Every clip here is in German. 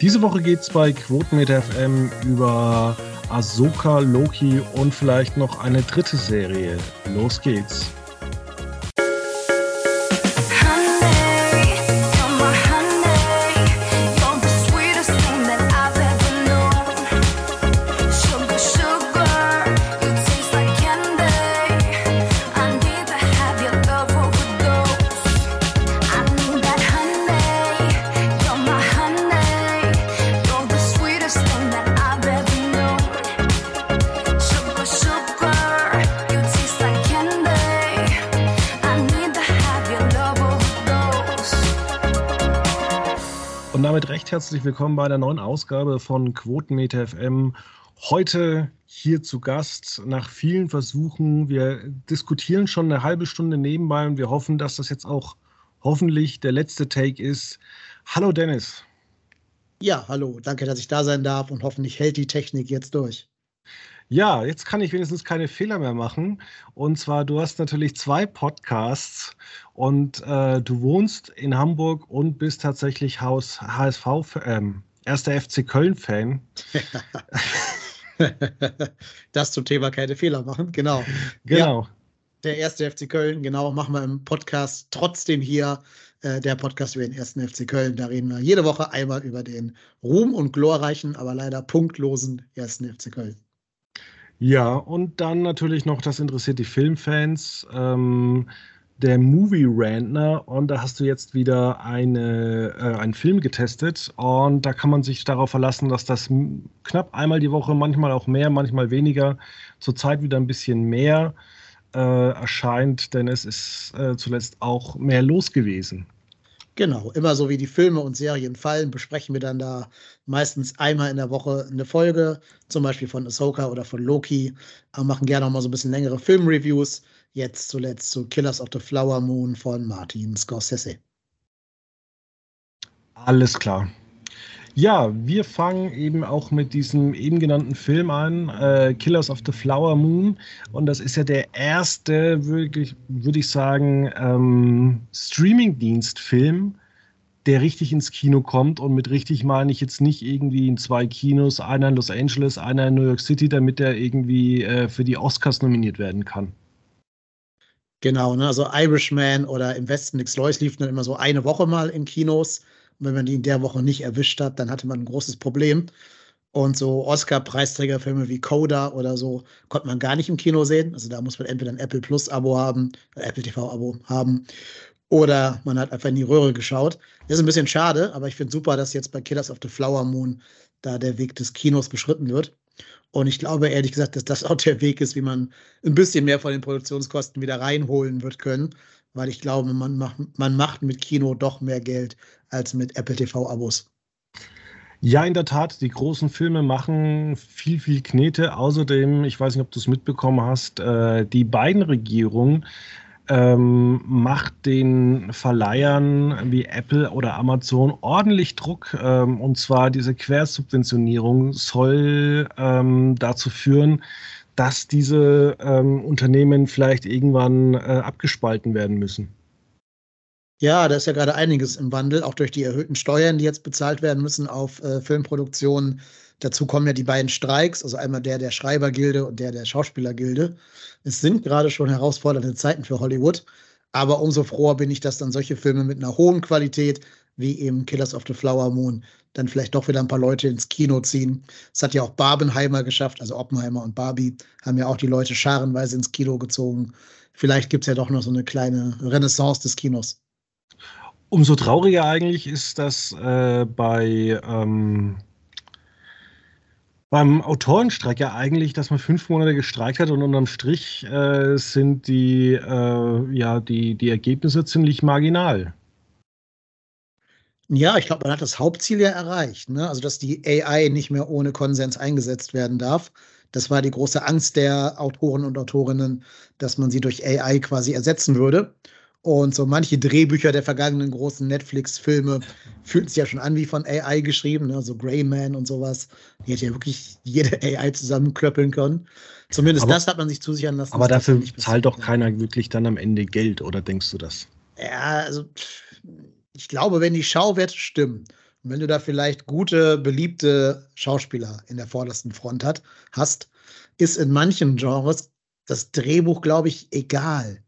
Diese Woche geht es bei Quotenmeter FM über Ahsoka, Loki und vielleicht noch eine dritte Serie. Los geht's. Herzlich willkommen bei der neuen Ausgabe von Quotenmeter FM. Heute hier zu Gast nach vielen Versuchen. Wir diskutieren schon eine halbe Stunde nebenbei und wir hoffen, dass das jetzt auch hoffentlich der letzte Take ist. Hallo Dennis. Ja, hallo. Danke, dass ich da sein darf und hoffentlich hält die Technik jetzt durch. Ja, jetzt kann ich wenigstens keine Fehler mehr machen. Und zwar, du hast natürlich zwei Podcasts und äh, du wohnst in Hamburg und bist tatsächlich Haus, HSV, ähm, erster FC Köln-Fan. das zum Thema keine Fehler machen, genau. Genau. Ja, der erste FC Köln, genau, machen wir im Podcast trotzdem hier. Äh, der Podcast über den ersten FC Köln. Da reden wir jede Woche einmal über den Ruhm und glorreichen, aber leider punktlosen ersten FC Köln. Ja, und dann natürlich noch, das interessiert die Filmfans, ähm, der Movie Rantner. Und da hast du jetzt wieder eine, äh, einen Film getestet. Und da kann man sich darauf verlassen, dass das knapp einmal die Woche, manchmal auch mehr, manchmal weniger, zurzeit wieder ein bisschen mehr äh, erscheint, denn es ist äh, zuletzt auch mehr los gewesen. Genau, immer so wie die Filme und Serien fallen, besprechen wir dann da meistens einmal in der Woche eine Folge, zum Beispiel von Ahsoka oder von Loki, aber machen gerne auch mal so ein bisschen längere Filmreviews. Jetzt zuletzt zu Killers of the Flower Moon von Martin Scorsese. Alles klar. Ja, wir fangen eben auch mit diesem eben genannten Film an, äh, Killers of the Flower Moon. Und das ist ja der erste, wirklich, würde ich sagen, ähm, Streaming-Dienst-Film, der richtig ins Kino kommt. Und mit richtig meine ich jetzt nicht irgendwie in zwei Kinos, einer in Los Angeles, einer in New York City, damit er irgendwie äh, für die Oscars nominiert werden kann. Genau, ne? also Irishman oder Im Westen Nix Lois liefen dann immer so eine Woche mal in Kinos. Und wenn man die in der Woche nicht erwischt hat, dann hatte man ein großes Problem. Und so Oscar-Preisträgerfilme wie Coda oder so konnte man gar nicht im Kino sehen. Also da muss man entweder ein Apple Plus-Abo haben, ein Apple TV-Abo haben, oder man hat einfach in die Röhre geschaut. Das ist ein bisschen schade, aber ich finde super, dass jetzt bei Killers of the Flower Moon da der Weg des Kinos beschritten wird. Und ich glaube ehrlich gesagt, dass das auch der Weg ist, wie man ein bisschen mehr von den Produktionskosten wieder reinholen wird können weil ich glaube, man macht, man macht mit Kino doch mehr Geld als mit Apple TV-Abos. Ja, in der Tat, die großen Filme machen viel, viel Knete. Außerdem, ich weiß nicht, ob du es mitbekommen hast, äh, die beiden Regierungen ähm, macht den Verleihern wie Apple oder Amazon ordentlich Druck. Ähm, und zwar diese Quersubventionierung soll ähm, dazu führen, dass diese ähm, Unternehmen vielleicht irgendwann äh, abgespalten werden müssen. Ja, da ist ja gerade einiges im Wandel, auch durch die erhöhten Steuern, die jetzt bezahlt werden müssen auf äh, Filmproduktionen. Dazu kommen ja die beiden Streiks, also einmal der der Schreibergilde und der der Schauspielergilde. Es sind gerade schon herausfordernde Zeiten für Hollywood, aber umso froher bin ich, dass dann solche Filme mit einer hohen Qualität wie eben Killers of the Flower Moon dann vielleicht doch wieder ein paar Leute ins Kino ziehen. Es hat ja auch Barbenheimer geschafft, also Oppenheimer und Barbie haben ja auch die Leute scharenweise ins Kino gezogen. Vielleicht gibt es ja doch noch so eine kleine Renaissance des Kinos. Umso trauriger eigentlich ist, dass äh, bei ähm, beim Autorenstreik ja eigentlich, dass man fünf Monate gestreikt hat und unterm Strich äh, sind die, äh, ja, die, die Ergebnisse ziemlich marginal. Ja, ich glaube, man hat das Hauptziel ja erreicht. Ne? Also, dass die AI nicht mehr ohne Konsens eingesetzt werden darf. Das war die große Angst der Autoren und Autorinnen, dass man sie durch AI quasi ersetzen würde. Und so manche Drehbücher der vergangenen großen Netflix-Filme fühlen sich ja schon an wie von AI geschrieben, ne? so Greyman und sowas. Die hätte ja wirklich jede AI zusammenklöppeln können. Zumindest aber, das hat man sich zusichern lassen. Aber dafür zahlt doch keiner wirklich dann am Ende Geld, oder denkst du das? Ja, also ich glaube, wenn die Schauwerte stimmen Und wenn du da vielleicht gute, beliebte Schauspieler in der vordersten Front hat, hast, ist in manchen Genres das Drehbuch, glaube ich, egal.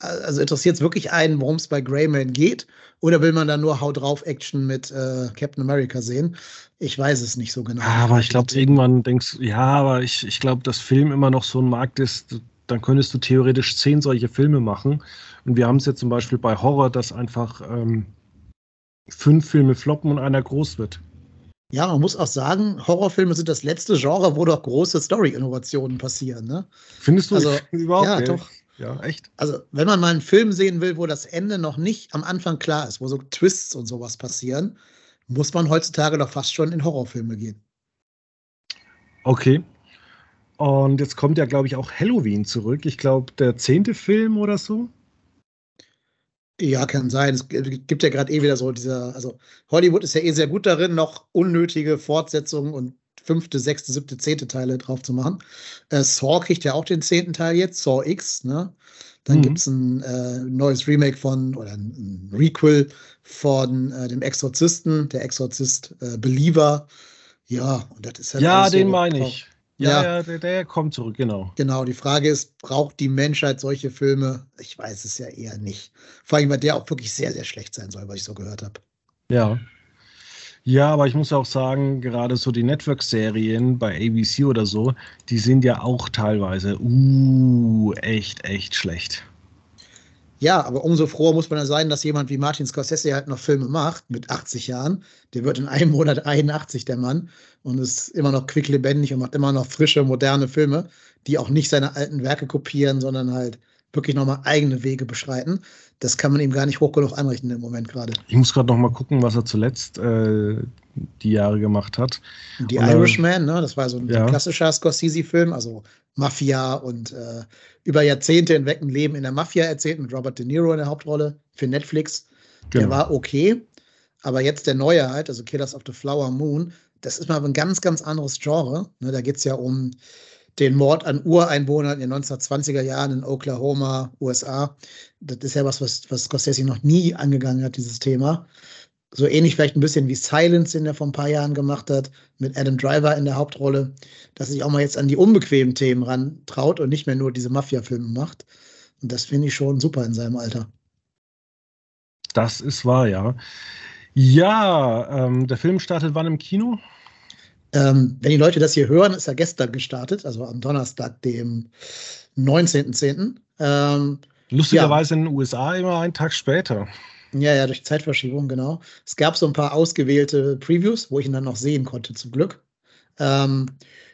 Also interessiert es wirklich einen, worum es bei Greyman geht? Oder will man da nur Haut drauf Action mit äh, Captain America sehen? Ich weiß es nicht so genau. Ja, aber ich glaube, irgendwann denkst du, ja, aber ich, ich glaube, dass Film immer noch so ein Markt ist, dann könntest du theoretisch zehn solche Filme machen. Und wir haben es jetzt zum Beispiel bei Horror, dass einfach ähm, fünf Filme floppen und einer groß wird. Ja, man muss auch sagen, Horrorfilme sind das letzte Genre, wo doch große Story-Innovationen passieren. Ne? Findest du also, überhaupt? Ja, doch. Ja, echt. Also, wenn man mal einen Film sehen will, wo das Ende noch nicht am Anfang klar ist, wo so Twists und sowas passieren, muss man heutzutage doch fast schon in Horrorfilme gehen. Okay. Und jetzt kommt ja, glaube ich, auch Halloween zurück. Ich glaube, der zehnte Film oder so. Ja, kann sein. Es gibt ja gerade eh wieder so dieser, also Hollywood ist ja eh sehr gut darin, noch unnötige Fortsetzungen und fünfte, sechste, siebte, zehnte Teile drauf zu machen. Äh, Saw kriegt ja auch den zehnten Teil jetzt, Saw X, ne? Dann mhm. gibt es ein äh, neues Remake von, oder ein, Requel von äh, dem Exorzisten, der Exorzist äh, Believer. Ja, und das ist halt. Ja, den so meine ich. Ja, ja der, der, kommt zurück, genau. Genau, die Frage ist, braucht die Menschheit solche Filme? Ich weiß es ja eher nicht. Vor allem, weil der auch wirklich sehr, sehr schlecht sein soll, was ich so gehört habe. Ja. Ja, aber ich muss auch sagen, gerade so die Network-Serien bei ABC oder so, die sind ja auch teilweise uh, echt, echt schlecht. Ja, aber umso froher muss man ja sein, dass jemand wie Martin Scorsese halt noch Filme macht mit 80 Jahren. Der wird in einem Monat 81, der Mann, und ist immer noch quicklebendig und macht immer noch frische, moderne Filme, die auch nicht seine alten Werke kopieren, sondern halt wirklich nochmal eigene Wege beschreiten. Das kann man ihm gar nicht hoch genug anrechnen im Moment gerade. Ich muss gerade nochmal gucken, was er zuletzt äh, die Jahre gemacht hat. Die Irishman, ne? das war so ein ja. klassischer Scorsese-Film, also Mafia und äh, über Jahrzehnte hinweg ein Leben in der Mafia erzählt mit Robert De Niro in der Hauptrolle für Netflix. Genau. Der war okay, aber jetzt der neue halt, also Killers of the Flower Moon, das ist mal ein ganz, ganz anderes Genre. Ne? Da geht es ja um den Mord an Ureinwohnern in den 1920er Jahren in Oklahoma, USA. Das ist ja was, was, was Scorsese noch nie angegangen hat, dieses Thema. So ähnlich vielleicht ein bisschen wie Silence, den er vor ein paar Jahren gemacht hat, mit Adam Driver in der Hauptrolle, dass sich auch mal jetzt an die unbequemen Themen rantraut und nicht mehr nur diese Mafia-Filme macht. Und das finde ich schon super in seinem Alter. Das ist wahr, ja. Ja, ähm, der Film startet wann im Kino? Ähm, wenn die Leute das hier hören, ist er gestern gestartet, also am Donnerstag, dem 19.10. Ähm, Lustigerweise ja. in den USA immer einen Tag später. Ja, ja, durch Zeitverschiebung, genau. Es gab so ein paar ausgewählte Previews, wo ich ihn dann noch sehen konnte, zum Glück. Ähm,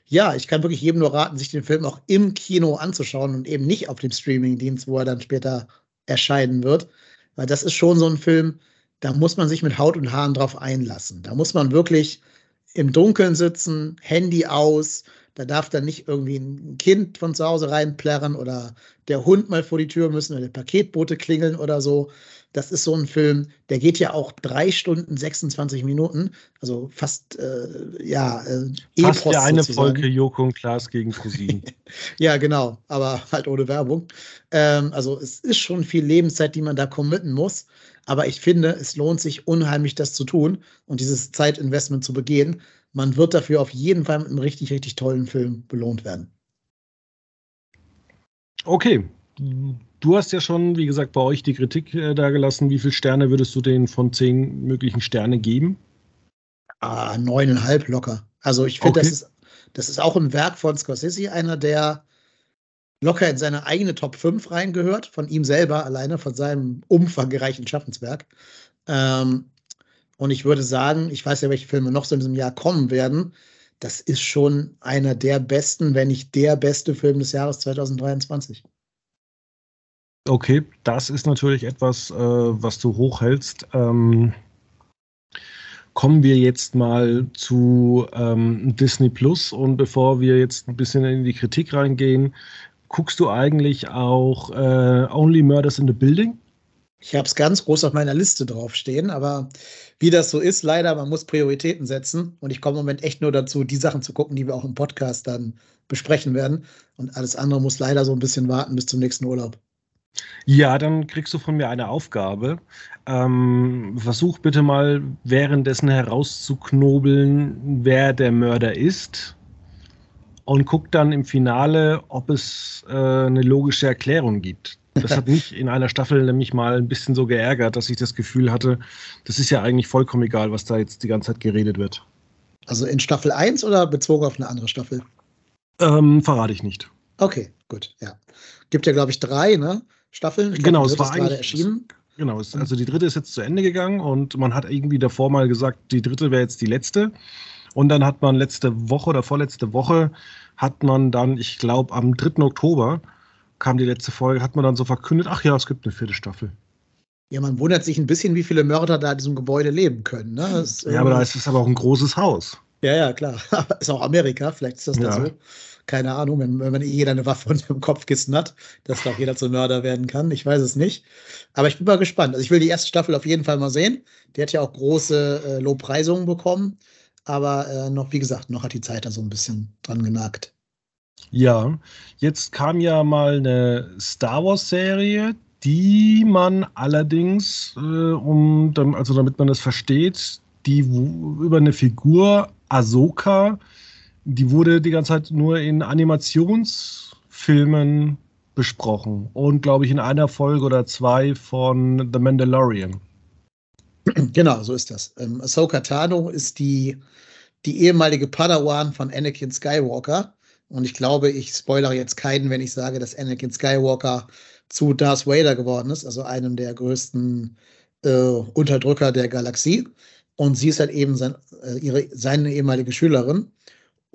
ja, ich kann wirklich jedem nur raten, sich den Film auch im Kino anzuschauen und eben nicht auf dem Streamingdienst, wo er dann später erscheinen wird. Weil das ist schon so ein Film, da muss man sich mit Haut und Haaren drauf einlassen. Da muss man wirklich im Dunkeln sitzen, Handy aus. Da darf dann nicht irgendwie ein Kind von zu Hause reinplärren oder der Hund mal vor die Tür müssen oder der Paketboote klingeln oder so. Das ist so ein Film, der geht ja auch drei Stunden 26 Minuten, also fast äh, ja äh, fast ja eine sozusagen. Folge Joko und Klaas gegen Cousin. ja, genau, aber halt ohne Werbung. Ähm, also es ist schon viel Lebenszeit, die man da committen muss. Aber ich finde, es lohnt sich unheimlich, das zu tun und dieses Zeitinvestment zu begehen. Man wird dafür auf jeden Fall mit einem richtig, richtig tollen Film belohnt werden. Okay. Du hast ja schon, wie gesagt, bei euch die Kritik äh, dagelassen. Wie viele Sterne würdest du denen von zehn möglichen Sterne geben? Ah, neuneinhalb locker. Also ich finde, okay. das, ist, das ist auch ein Werk von Scorsese, einer der locker in seine eigene Top 5 reingehört, von ihm selber alleine, von seinem umfangreichen Schaffenswerk. Ähm, und ich würde sagen, ich weiß ja, welche Filme noch so in diesem Jahr kommen werden. Das ist schon einer der besten, wenn nicht der beste Film des Jahres 2023. Okay, das ist natürlich etwas, äh, was du hochhältst. Ähm, kommen wir jetzt mal zu ähm, Disney Plus und bevor wir jetzt ein bisschen in die Kritik reingehen, guckst du eigentlich auch äh, Only Murders in the Building? Ich habe es ganz groß auf meiner Liste draufstehen, aber wie das so ist, leider, man muss Prioritäten setzen und ich komme im Moment echt nur dazu, die Sachen zu gucken, die wir auch im Podcast dann besprechen werden und alles andere muss leider so ein bisschen warten bis zum nächsten Urlaub. Ja, dann kriegst du von mir eine Aufgabe. Ähm, versuch bitte mal währenddessen herauszuknobeln, wer der Mörder ist. Und guck dann im Finale, ob es äh, eine logische Erklärung gibt. Das hat mich in einer Staffel nämlich mal ein bisschen so geärgert, dass ich das Gefühl hatte, das ist ja eigentlich vollkommen egal, was da jetzt die ganze Zeit geredet wird. Also in Staffel 1 oder bezogen auf eine andere Staffel? Ähm, verrate ich nicht. Okay, gut, ja. Gibt ja, glaube ich, drei ne? Staffeln. Ich genau, es war gerade erschienen. Genau, es, also die dritte ist jetzt zu Ende gegangen und man hat irgendwie davor mal gesagt, die dritte wäre jetzt die letzte. Und dann hat man letzte Woche oder vorletzte Woche hat man dann, ich glaube, am 3. Oktober kam die letzte Folge, hat man dann so verkündet, ach ja, es gibt eine vierte Staffel. Ja, man wundert sich ein bisschen, wie viele Mörder da in diesem Gebäude leben können. Ne? Das, ja, aber da ist es aber auch ein großes Haus. Ja, ja, klar. ist auch Amerika, vielleicht ist das ja. da so keine Ahnung, wenn, wenn man eh jeder eine Waffe unter dem Kopfkissen hat, dass da auch jeder zum Mörder werden kann. Ich weiß es nicht. Aber ich bin mal gespannt. Also ich will die erste Staffel auf jeden Fall mal sehen. Die hat ja auch große äh, Lobpreisungen bekommen. Aber äh, noch, wie gesagt, noch hat die Zeit da so ein bisschen dran genagt. Ja, jetzt kam ja mal eine Star Wars-Serie, die man allerdings, äh, um, also damit man das versteht, die über eine Figur Ahsoka die wurde die ganze Zeit nur in Animationsfilmen besprochen und glaube ich in einer Folge oder zwei von The Mandalorian. Genau, so ist das. Ähm, Ahsoka Tano ist die, die ehemalige Padawan von Anakin Skywalker. Und ich glaube, ich spoilere jetzt keinen, wenn ich sage, dass Anakin Skywalker zu Darth Vader geworden ist, also einem der größten äh, Unterdrücker der Galaxie. Und sie ist halt eben sein, äh, ihre, seine ehemalige Schülerin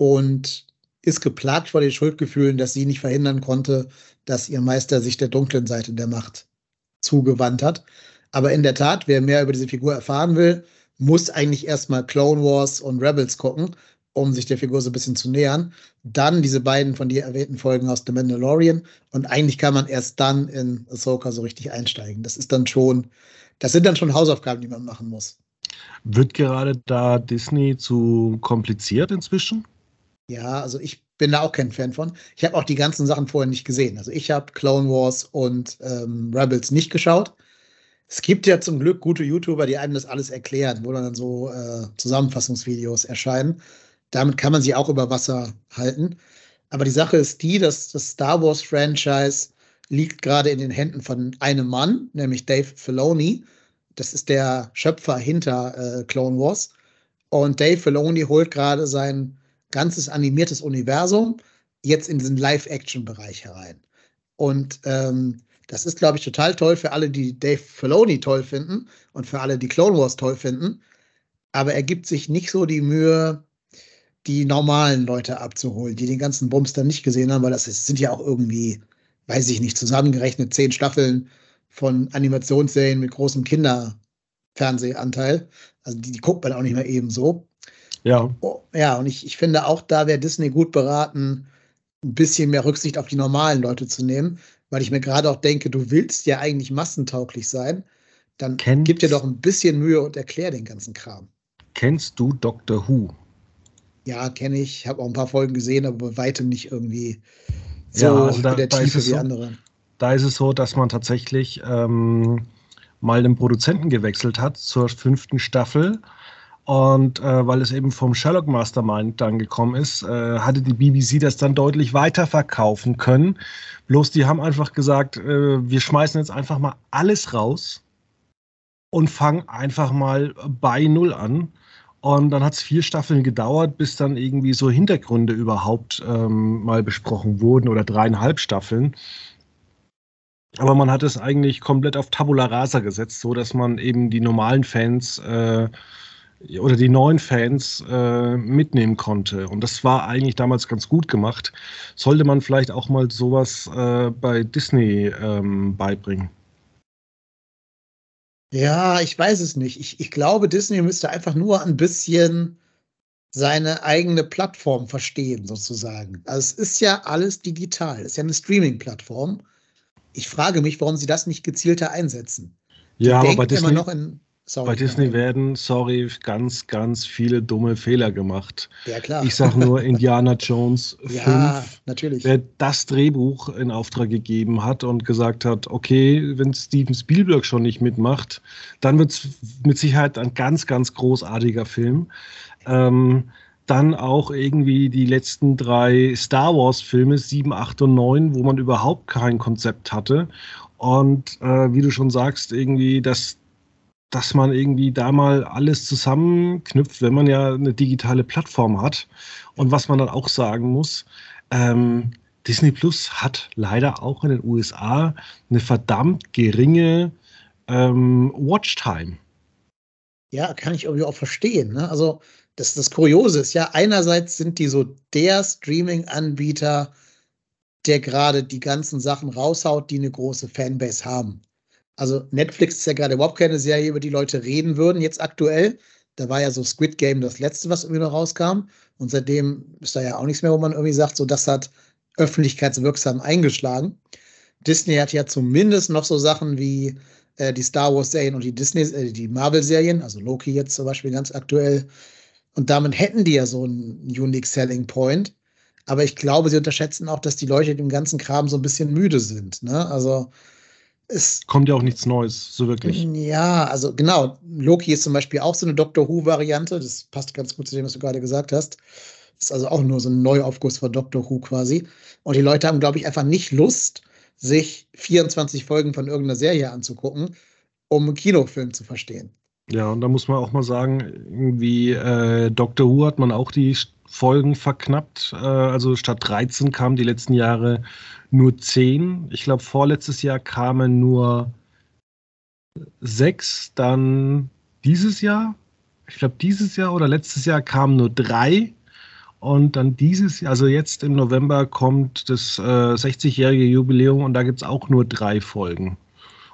und ist geplagt vor den Schuldgefühlen, dass sie nicht verhindern konnte, dass ihr Meister sich der dunklen Seite der Macht zugewandt hat. Aber in der Tat, wer mehr über diese Figur erfahren will, muss eigentlich erstmal Clone Wars und Rebels gucken, um sich der Figur so ein bisschen zu nähern. Dann diese beiden von dir erwähnten Folgen aus The Mandalorian. Und eigentlich kann man erst dann in Ahsoka so richtig einsteigen. Das ist dann schon, das sind dann schon Hausaufgaben, die man machen muss. Wird gerade da Disney zu kompliziert inzwischen? Ja, also ich bin da auch kein Fan von. Ich habe auch die ganzen Sachen vorher nicht gesehen. Also ich habe Clone Wars und ähm, Rebels nicht geschaut. Es gibt ja zum Glück gute YouTuber, die einem das alles erklären, wo dann so äh, Zusammenfassungsvideos erscheinen. Damit kann man sie auch über Wasser halten. Aber die Sache ist die, dass das Star Wars Franchise liegt gerade in den Händen von einem Mann, nämlich Dave Filoni. Das ist der Schöpfer hinter äh, Clone Wars. Und Dave Filoni holt gerade sein ganzes animiertes Universum jetzt in diesen Live-Action-Bereich herein. Und ähm, das ist, glaube ich, total toll für alle, die Dave Filoni toll finden und für alle, die Clone Wars toll finden. Aber er gibt sich nicht so die Mühe, die normalen Leute abzuholen, die den ganzen Bums dann nicht gesehen haben, weil das ist, sind ja auch irgendwie, weiß ich nicht, zusammengerechnet zehn Staffeln von Animationsserien mit großem Kinderfernsehanteil. Also die, die guckt man auch nicht mehr eben so. Ja. Oh, ja, und ich, ich finde auch, da wäre Disney gut beraten, ein bisschen mehr Rücksicht auf die normalen Leute zu nehmen, weil ich mir gerade auch denke, du willst ja eigentlich massentauglich sein. Dann Kennst, gib dir doch ein bisschen Mühe und erklär den ganzen Kram. Kennst du Doctor Who? Ja, kenne ich. Habe auch ein paar Folgen gesehen, aber bei weitem nicht irgendwie so ja, also da, der Tiefe wie so, andere. Da ist es so, dass man tatsächlich ähm, mal einen Produzenten gewechselt hat zur fünften Staffel und äh, weil es eben vom Sherlock Mastermind dann gekommen ist, äh, hatte die BBC das dann deutlich weiter verkaufen können. Bloß die haben einfach gesagt, äh, wir schmeißen jetzt einfach mal alles raus und fangen einfach mal bei Null an. Und dann hat es vier Staffeln gedauert, bis dann irgendwie so Hintergründe überhaupt ähm, mal besprochen wurden oder dreieinhalb Staffeln. Aber man hat es eigentlich komplett auf Tabula Rasa gesetzt, so dass man eben die normalen Fans äh, oder die neuen Fans äh, mitnehmen konnte. Und das war eigentlich damals ganz gut gemacht. Sollte man vielleicht auch mal sowas äh, bei Disney ähm, beibringen? Ja, ich weiß es nicht. Ich, ich glaube, Disney müsste einfach nur ein bisschen seine eigene Plattform verstehen, sozusagen. Also es ist ja alles digital. Es ist ja eine Streaming-Plattform. Ich frage mich, warum sie das nicht gezielter einsetzen. Ja, aber bei Disney, immer noch in Sorry, Bei Disney werden, sorry, ganz, ganz viele dumme Fehler gemacht. Ja, klar. Ich sage nur Indiana Jones 5. Ja, natürlich. Wer das Drehbuch in Auftrag gegeben hat und gesagt hat, okay, wenn Steven Spielberg schon nicht mitmacht, dann wird es mit Sicherheit ein ganz, ganz großartiger Film. Ähm, dann auch irgendwie die letzten drei Star Wars-Filme, 7, 8 und 9, wo man überhaupt kein Konzept hatte. Und äh, wie du schon sagst, irgendwie das dass man irgendwie da mal alles zusammenknüpft, wenn man ja eine digitale Plattform hat. Und was man dann auch sagen muss, ähm, Disney Plus hat leider auch in den USA eine verdammt geringe ähm, Watchtime. Ja, kann ich irgendwie auch verstehen. Ne? Also das, das Kuriose ist ja, einerseits sind die so der Streaming-Anbieter, der gerade die ganzen Sachen raushaut, die eine große Fanbase haben. Also Netflix ist ja gerade überhaupt keine Serie, über die Leute reden würden, jetzt aktuell. Da war ja so Squid Game das letzte, was irgendwie noch rauskam. Und seitdem ist da ja auch nichts mehr, wo man irgendwie sagt, so das hat öffentlichkeitswirksam eingeschlagen. Disney hat ja zumindest noch so Sachen wie äh, die Star Wars-Serien und die Disney, äh, die Marvel-Serien, also Loki jetzt zum Beispiel ganz aktuell. Und damit hätten die ja so einen Unique Selling Point. Aber ich glaube, sie unterschätzen auch, dass die Leute dem ganzen Kram so ein bisschen müde sind. Ne? Also es kommt ja auch nichts Neues, so wirklich. Ja, also genau. Loki ist zum Beispiel auch so eine Doctor Who-Variante. Das passt ganz gut zu dem, was du gerade gesagt hast. Ist also auch nur so ein Neuaufguss von Doctor Who quasi. Und die Leute haben, glaube ich, einfach nicht Lust, sich 24 Folgen von irgendeiner Serie anzugucken, um einen Kinofilm zu verstehen. Ja, und da muss man auch mal sagen, irgendwie äh, Doctor Who hat man auch die Folgen verknappt. Äh, also statt 13 kamen die letzten Jahre nur 10. Ich glaube, vorletztes Jahr kamen nur sechs. Dann dieses Jahr, ich glaube, dieses Jahr oder letztes Jahr kamen nur drei. Und dann dieses, Jahr, also jetzt im November kommt das äh, 60-jährige Jubiläum und da gibt es auch nur drei Folgen.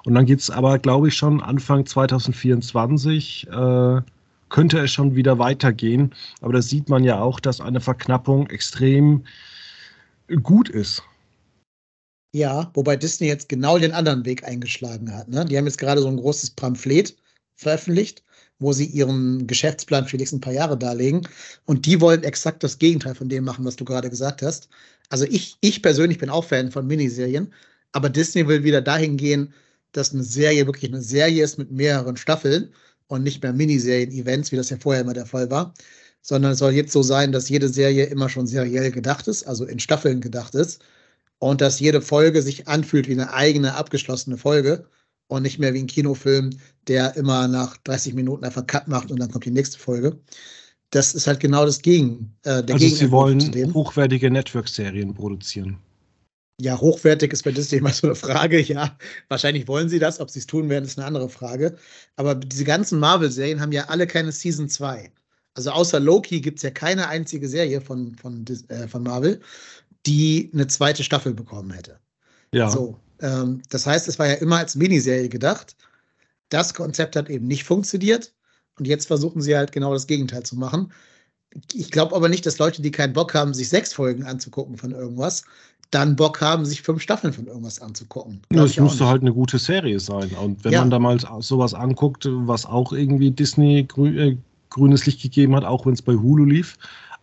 Und dann geht es aber, glaube ich, schon Anfang 2024 äh, könnte es schon wieder weitergehen. Aber da sieht man ja auch, dass eine Verknappung extrem gut ist. Ja, wobei Disney jetzt genau den anderen Weg eingeschlagen hat. Ne? Die haben jetzt gerade so ein großes Pamphlet veröffentlicht, wo sie ihren Geschäftsplan für die nächsten paar Jahre darlegen. Und die wollen exakt das Gegenteil von dem machen, was du gerade gesagt hast. Also ich, ich persönlich bin auch Fan von Miniserien, aber Disney will wieder dahin gehen, dass eine Serie wirklich eine Serie ist mit mehreren Staffeln und nicht mehr Miniserien-Events, wie das ja vorher immer der Fall war, sondern es soll jetzt so sein, dass jede Serie immer schon seriell gedacht ist, also in Staffeln gedacht ist und dass jede Folge sich anfühlt wie eine eigene abgeschlossene Folge und nicht mehr wie ein Kinofilm, der immer nach 30 Minuten einfach Cut macht und dann kommt die nächste Folge. Das ist halt genau das Gegen. Äh, der also Sie wollen hochwertige Network-Serien produzieren. Ja, hochwertig ist bei Disney immer so eine Frage. Ja, wahrscheinlich wollen sie das. Ob sie es tun werden, ist eine andere Frage. Aber diese ganzen Marvel-Serien haben ja alle keine Season 2. Also außer Loki gibt es ja keine einzige Serie von, von, äh, von Marvel, die eine zweite Staffel bekommen hätte. Ja. So, ähm, das heißt, es war ja immer als Miniserie gedacht. Das Konzept hat eben nicht funktioniert. Und jetzt versuchen sie halt genau das Gegenteil zu machen. Ich glaube aber nicht, dass Leute, die keinen Bock haben, sich sechs Folgen anzugucken von irgendwas, dann Bock haben, sich fünf Staffeln von irgendwas anzugucken. Ja, es müsste halt eine gute Serie sein. Und wenn ja. man da mal sowas anguckt, was auch irgendwie Disney grü äh, grünes Licht gegeben hat, auch wenn es bei Hulu lief,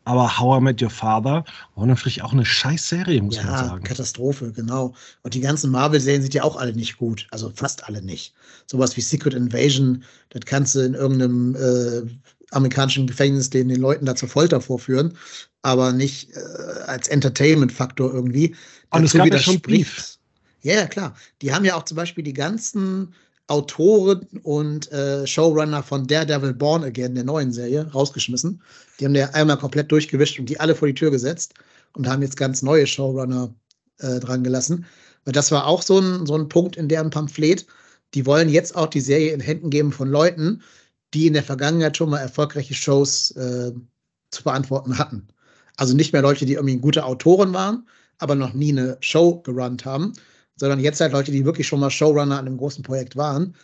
aber How I Met Your Father war natürlich auch eine scheiß Serie, muss ja, man sagen. Katastrophe, genau. Und die ganzen Marvel-Serien sind ja auch alle nicht gut. Also fast alle nicht. Sowas wie Secret Invasion, das kannst du in irgendeinem äh, amerikanischen Gefängnis den, den Leuten da zur Folter vorführen, aber nicht äh, als Entertainment-Faktor irgendwie. Und es gab ja schon Brief. Ja, ja, klar. Die haben ja auch zum Beispiel die ganzen Autoren und äh, Showrunner von Daredevil Born Again, der neuen Serie, rausgeschmissen. Die haben ja einmal komplett durchgewischt und die alle vor die Tür gesetzt und haben jetzt ganz neue Showrunner äh, dran gelassen. Weil das war auch so ein, so ein Punkt in deren Pamphlet. Die wollen jetzt auch die Serie in Händen geben von Leuten, die in der Vergangenheit schon mal erfolgreiche Shows äh, zu beantworten hatten. Also nicht mehr Leute, die irgendwie gute Autoren waren, aber noch nie eine Show gerannt haben, sondern jetzt halt Leute, die wirklich schon mal Showrunner an einem großen Projekt waren.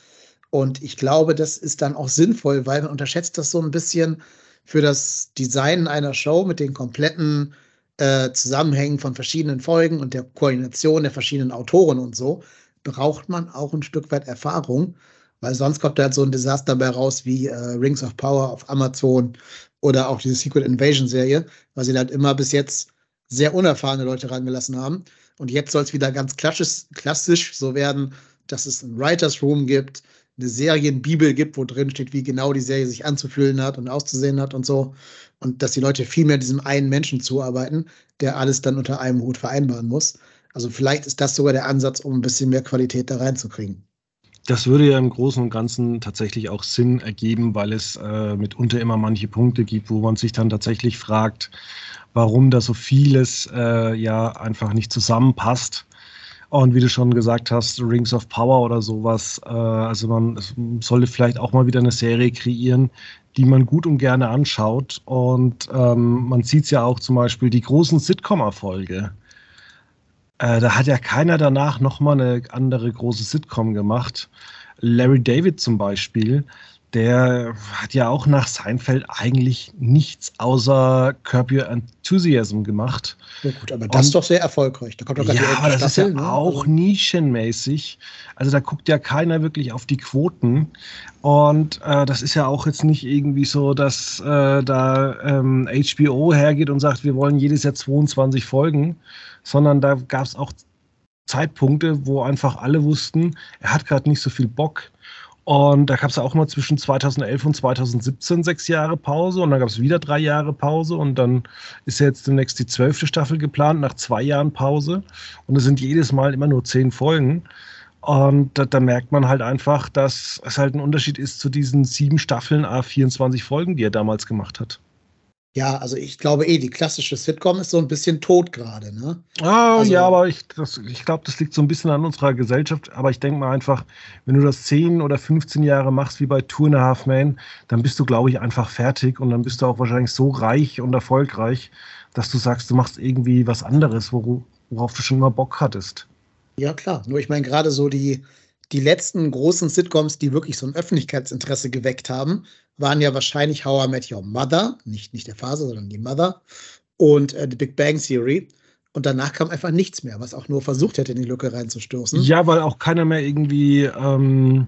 Und ich glaube, das ist dann auch sinnvoll, weil man unterschätzt das so ein bisschen für das Design einer Show mit den kompletten äh, Zusammenhängen von verschiedenen Folgen und der Koordination der verschiedenen Autoren und so, braucht man auch ein Stück weit Erfahrung. Weil sonst kommt da halt so ein Desaster bei raus wie äh, Rings of Power auf Amazon oder auch diese Secret Invasion Serie, weil sie halt immer bis jetzt sehr unerfahrene Leute reingelassen haben. Und jetzt soll es wieder ganz klassisch, so werden, dass es ein Writers Room gibt, eine Serienbibel gibt, wo drin steht, wie genau die Serie sich anzufühlen hat und auszusehen hat und so. Und dass die Leute viel mehr diesem einen Menschen zuarbeiten, der alles dann unter einem Hut vereinbaren muss. Also vielleicht ist das sogar der Ansatz, um ein bisschen mehr Qualität da reinzukriegen. Das würde ja im Großen und Ganzen tatsächlich auch Sinn ergeben, weil es äh, mitunter immer manche Punkte gibt, wo man sich dann tatsächlich fragt, warum da so vieles äh, ja einfach nicht zusammenpasst. Und wie du schon gesagt hast, Rings of Power oder sowas, äh, also man sollte vielleicht auch mal wieder eine Serie kreieren, die man gut und gerne anschaut. Und ähm, man sieht es ja auch zum Beispiel die großen Sitcom-Erfolge. Äh, da hat ja keiner danach nochmal eine andere große Sitcom gemacht. Larry David zum Beispiel, der hat ja auch nach Seinfeld eigentlich nichts außer Curb Your Enthusiasm gemacht. Ja gut, aber das und, ist doch sehr erfolgreich. Da kommt doch ja, aber das Staffel, ist ja ne? auch also nischenmäßig. Also da guckt ja keiner wirklich auf die Quoten. Und äh, das ist ja auch jetzt nicht irgendwie so, dass äh, da ähm, HBO hergeht und sagt, wir wollen jedes Jahr 22 Folgen, sondern da gab es auch Zeitpunkte, wo einfach alle wussten, er hat gerade nicht so viel Bock und da gab es auch mal zwischen 2011 und 2017 sechs Jahre Pause und dann gab es wieder drei Jahre Pause und dann ist ja jetzt demnächst die zwölfte Staffel geplant nach zwei Jahren Pause und es sind jedes Mal immer nur zehn Folgen. Und da, da, merkt man halt einfach, dass es halt ein Unterschied ist zu diesen sieben Staffeln A24 Folgen, die er damals gemacht hat. Ja, also ich glaube eh, die klassische Sitcom ist so ein bisschen tot gerade. Ne? Ah, also, ja, aber ich, ich glaube, das liegt so ein bisschen an unserer Gesellschaft. Aber ich denke mal einfach, wenn du das 10 oder 15 Jahre machst wie bei Two and a Half Men, dann bist du, glaube ich, einfach fertig und dann bist du auch wahrscheinlich so reich und erfolgreich, dass du sagst, du machst irgendwie was anderes, worauf du schon immer Bock hattest. Ja, klar. Nur ich meine, gerade so die, die letzten großen Sitcoms, die wirklich so ein Öffentlichkeitsinteresse geweckt haben, waren ja wahrscheinlich How I Met Your Mother, nicht, nicht der Phase, sondern die Mother und äh, The Big Bang Theory. Und danach kam einfach nichts mehr, was auch nur versucht hätte, in die Lücke reinzustoßen. Ja, weil auch keiner mehr irgendwie ähm,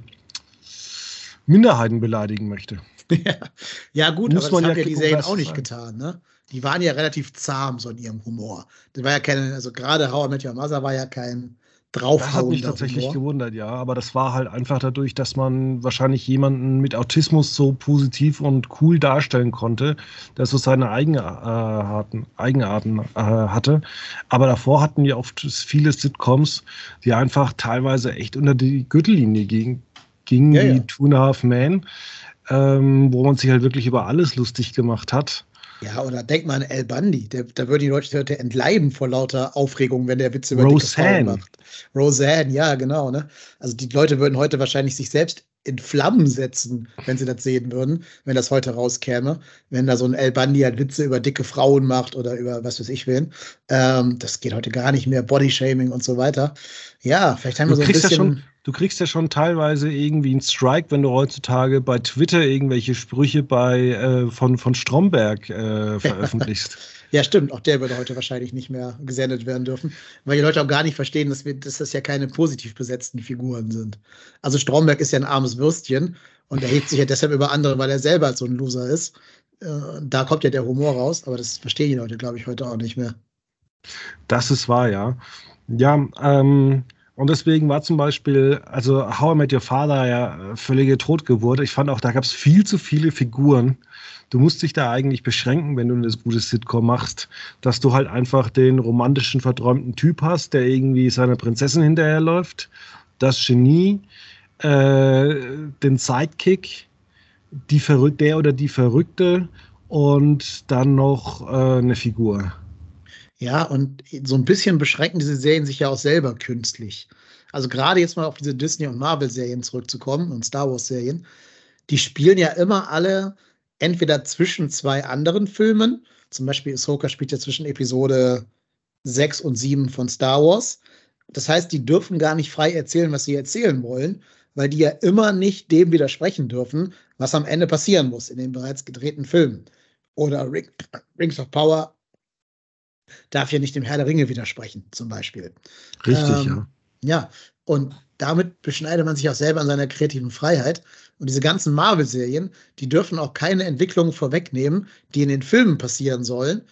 Minderheiten beleidigen möchte. ja, gut, Muss aber das haben ja die Serien auch nicht getan, ne? Die waren ja relativ zahm so in ihrem Humor. Das war ja keine, also gerade How I Met Your Mother war ja kein draufhauen. Das hat mich tatsächlich gewundert, ja. Aber das war halt einfach dadurch, dass man wahrscheinlich jemanden mit Autismus so positiv und cool darstellen konnte, der so seine Eigenarten, Eigenarten äh, hatte. Aber davor hatten wir oft viele Sitcoms, die einfach teilweise echt unter die Gürtellinie gingen, gingen ja, wie ja. Two and a Half Men, ähm, wo man sich halt wirklich über alles lustig gemacht hat. Ja, oder denk mal an El Bundy. Der, da würden die Leute heute entleiden vor lauter Aufregung, wenn der Witze über Roseanne. macht. Roseanne, ja, genau. Ne? Also die Leute würden heute wahrscheinlich sich selbst in Flammen setzen, wenn sie das sehen würden, wenn das heute rauskäme. Wenn da so ein El Bundy halt Witze über dicke Frauen macht oder über was weiß ich wen. Ähm, das geht heute gar nicht mehr. Bodyshaming und so weiter. Ja, vielleicht haben wir so ein bisschen. Ja schon, du kriegst ja schon teilweise irgendwie einen Strike, wenn du heutzutage bei Twitter irgendwelche Sprüche bei, äh, von, von Stromberg äh, veröffentlichst. ja, stimmt. Auch der würde heute wahrscheinlich nicht mehr gesendet werden dürfen, weil die Leute auch gar nicht verstehen, dass, wir, dass das ja keine positiv besetzten Figuren sind. Also Stromberg ist ja ein armes Würstchen und er hebt sich ja deshalb über andere, weil er selber so ein Loser ist. Äh, da kommt ja der Humor raus, aber das verstehen die Leute, glaube ich, heute auch nicht mehr. Das ist wahr, ja. Ja, ähm, und deswegen war zum Beispiel, also How I Met Your Father ja völlige Totgeburt. Ich fand auch, da gab es viel zu viele Figuren. Du musst dich da eigentlich beschränken, wenn du eine gute Sitcom machst, dass du halt einfach den romantischen, verträumten Typ hast, der irgendwie seiner Prinzessin hinterherläuft, das Genie, äh, den Sidekick, die der oder die Verrückte und dann noch äh, eine Figur. Ja, und so ein bisschen beschränken diese Serien sich ja auch selber künstlich. Also gerade jetzt mal auf diese Disney- und Marvel-Serien zurückzukommen und Star Wars-Serien, die spielen ja immer alle entweder zwischen zwei anderen Filmen, zum Beispiel Ahsoka spielt ja zwischen Episode 6 und 7 von Star Wars. Das heißt, die dürfen gar nicht frei erzählen, was sie erzählen wollen, weil die ja immer nicht dem widersprechen dürfen, was am Ende passieren muss in den bereits gedrehten Filmen. Oder Rings of Power darf ja nicht dem Herr der Ringe widersprechen, zum Beispiel. Richtig, ähm, ja. Ja, und damit beschneidet man sich auch selber an seiner kreativen Freiheit. Und diese ganzen Marvel-Serien, die dürfen auch keine Entwicklungen vorwegnehmen, die in den Filmen passieren sollen.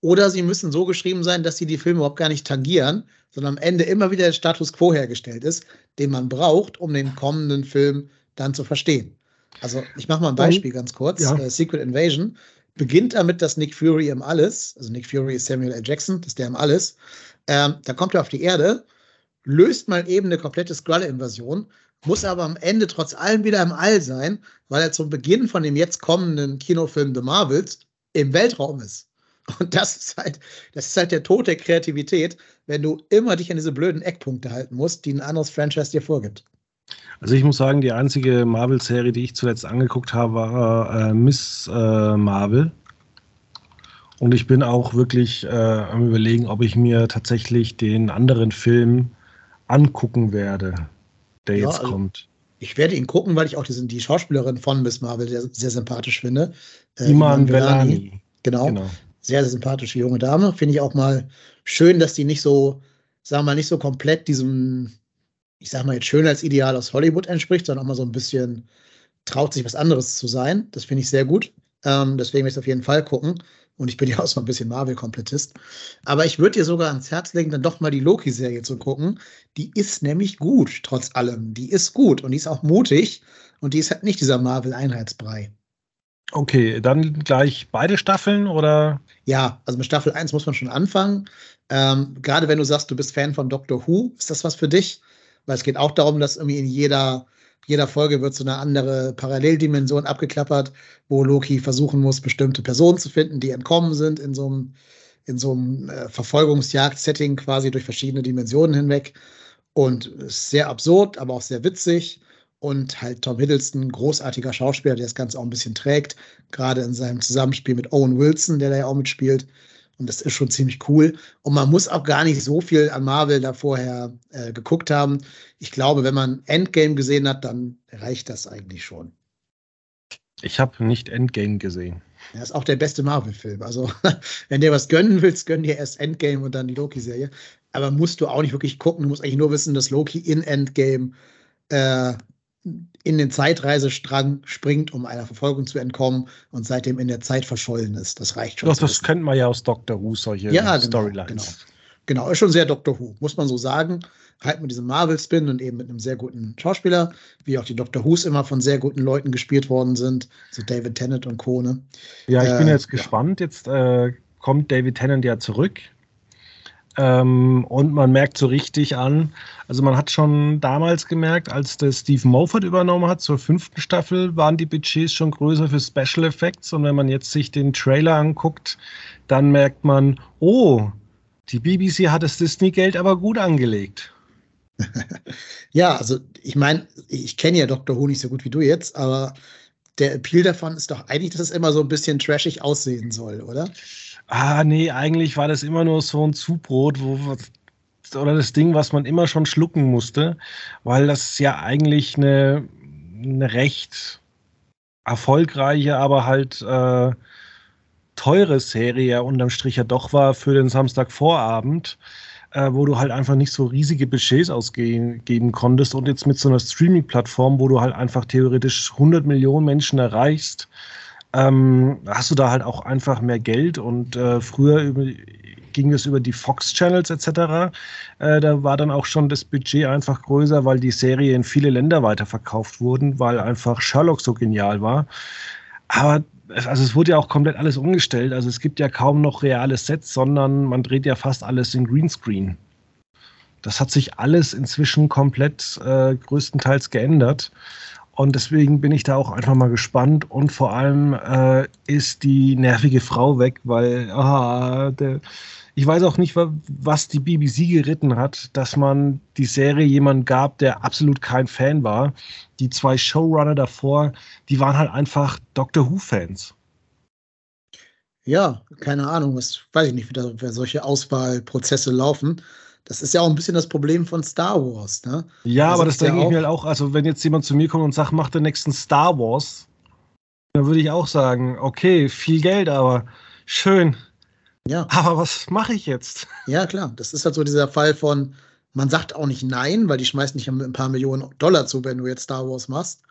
Oder sie müssen so geschrieben sein, dass sie die Filme überhaupt gar nicht tangieren, sondern am Ende immer wieder der Status quo hergestellt ist, den man braucht, um den kommenden Film dann zu verstehen. Also ich mache mal ein Beispiel ganz kurz. Ja. Äh, Secret Invasion beginnt damit, dass Nick Fury im Alles, also Nick Fury ist Samuel L. Jackson, das ist der im Alles, ähm, da kommt er auf die Erde, löst mal eben eine komplette Skrull-Invasion, muss aber am Ende trotz allem wieder im All sein, weil er zum Beginn von dem jetzt kommenden Kinofilm The Marvels im Weltraum ist. Und das ist halt, das ist halt der Tod der Kreativität, wenn du immer dich an diese blöden Eckpunkte halten musst, die ein anderes Franchise dir vorgibt. Also ich muss sagen, die einzige Marvel-Serie, die ich zuletzt angeguckt habe, war äh, Miss äh, Marvel. Und ich bin auch wirklich äh, am überlegen, ob ich mir tatsächlich den anderen Film angucken werde, der ja, jetzt also kommt. Ich werde ihn gucken, weil ich auch die, die Schauspielerin von Miss Marvel sehr, sehr sympathisch finde. Äh, Iman Velani. Genau. genau. Sehr, sehr sympathische junge Dame. Finde ich auch mal schön, dass die nicht so, sagen wir mal, nicht so komplett diesem ich sag mal jetzt Schönheitsideal aus Hollywood entspricht, sondern auch mal so ein bisschen traut sich was anderes zu sein. Das finde ich sehr gut. Ähm, deswegen werde ich es auf jeden Fall gucken. Und ich bin ja auch so ein bisschen Marvel-Komplettist. Aber ich würde dir sogar ans Herz legen, dann doch mal die Loki-Serie zu gucken. Die ist nämlich gut, trotz allem. Die ist gut und die ist auch mutig. Und die ist halt nicht dieser Marvel-Einheitsbrei. Okay, dann gleich beide Staffeln oder? Ja, also mit Staffel 1 muss man schon anfangen. Ähm, Gerade wenn du sagst, du bist Fan von Doctor Who, ist das was für dich? Weil es geht auch darum, dass irgendwie in jeder, jeder Folge wird so eine andere Paralleldimension abgeklappert, wo Loki versuchen muss, bestimmte Personen zu finden, die entkommen sind in so einem, in so einem äh, Verfolgungsjagd-Setting quasi durch verschiedene Dimensionen hinweg. Und ist sehr absurd, aber auch sehr witzig. Und halt Tom Hiddleston, großartiger Schauspieler, der das Ganze auch ein bisschen trägt, gerade in seinem Zusammenspiel mit Owen Wilson, der da ja auch mitspielt. Und das ist schon ziemlich cool. Und man muss auch gar nicht so viel an Marvel da vorher äh, geguckt haben. Ich glaube, wenn man Endgame gesehen hat, dann reicht das eigentlich schon. Ich habe nicht Endgame gesehen. Er ist auch der beste Marvel-Film. Also, wenn dir was gönnen willst, gönn dir erst Endgame und dann die Loki-Serie. Aber musst du auch nicht wirklich gucken. Du musst eigentlich nur wissen, dass Loki in Endgame äh, in den Zeitreisestrang springt, um einer Verfolgung zu entkommen und seitdem in der Zeit verschollen ist. Das reicht schon. Doch, das kennt man ja aus Doctor Who, solche ja, genau, Storylines. Genau. genau, ist schon sehr Doctor Who, muss man so sagen. Halt mit diesem Marvel-Spin und eben mit einem sehr guten Schauspieler, wie auch die Doctor Who's immer von sehr guten Leuten gespielt worden sind, so David Tennant und Co. Ne? Ja, ich äh, bin jetzt gespannt. Ja. Jetzt äh, kommt David Tennant ja zurück ähm, und man merkt so richtig an, also man hat schon damals gemerkt, als der Steve Moffat übernommen hat, zur fünften Staffel, waren die Budgets schon größer für Special Effects. Und wenn man jetzt sich den Trailer anguckt, dann merkt man, oh, die BBC hat das Disney-Geld aber gut angelegt. ja, also ich meine, ich kenne ja Dr. Who nicht so gut wie du jetzt, aber der Appeal davon ist doch eigentlich, dass es immer so ein bisschen trashig aussehen soll, oder? Ah, nee, eigentlich war das immer nur so ein Zubrot, wo oder das Ding, was man immer schon schlucken musste, weil das ja eigentlich eine, eine recht erfolgreiche, aber halt äh, teure Serie unterm Strich ja doch war für den Samstagvorabend, äh, wo du halt einfach nicht so riesige Budgets ausgeben konntest. Und jetzt mit so einer Streaming-Plattform, wo du halt einfach theoretisch 100 Millionen Menschen erreichst, ähm, hast du da halt auch einfach mehr Geld und äh, früher ging es über die Fox Channels etc. Äh, da war dann auch schon das Budget einfach größer, weil die Serie in viele Länder weiterverkauft wurden, weil einfach Sherlock so genial war. Aber also es wurde ja auch komplett alles umgestellt. Also es gibt ja kaum noch reale Sets, sondern man dreht ja fast alles in Greenscreen. Das hat sich alles inzwischen komplett äh, größtenteils geändert. Und deswegen bin ich da auch einfach mal gespannt. Und vor allem äh, ist die nervige Frau weg, weil ah, der, ich weiß auch nicht, was die BBC geritten hat, dass man die Serie jemand gab, der absolut kein Fan war. Die zwei Showrunner davor, die waren halt einfach Doctor Who-Fans. Ja, keine Ahnung, was weiß ich nicht, wie da solche Auswahlprozesse laufen. Das ist ja auch ein bisschen das Problem von Star Wars. Ne? Ja, da aber das denke ja ich mir halt auch. Also, wenn jetzt jemand zu mir kommt und sagt, mach den nächsten Star Wars, dann würde ich auch sagen, okay, viel Geld, aber schön. Ja. Aber was mache ich jetzt? Ja, klar. Das ist halt so dieser Fall von Man sagt auch nicht nein, weil die schmeißen nicht ein paar Millionen Dollar zu, wenn du jetzt Star Wars machst.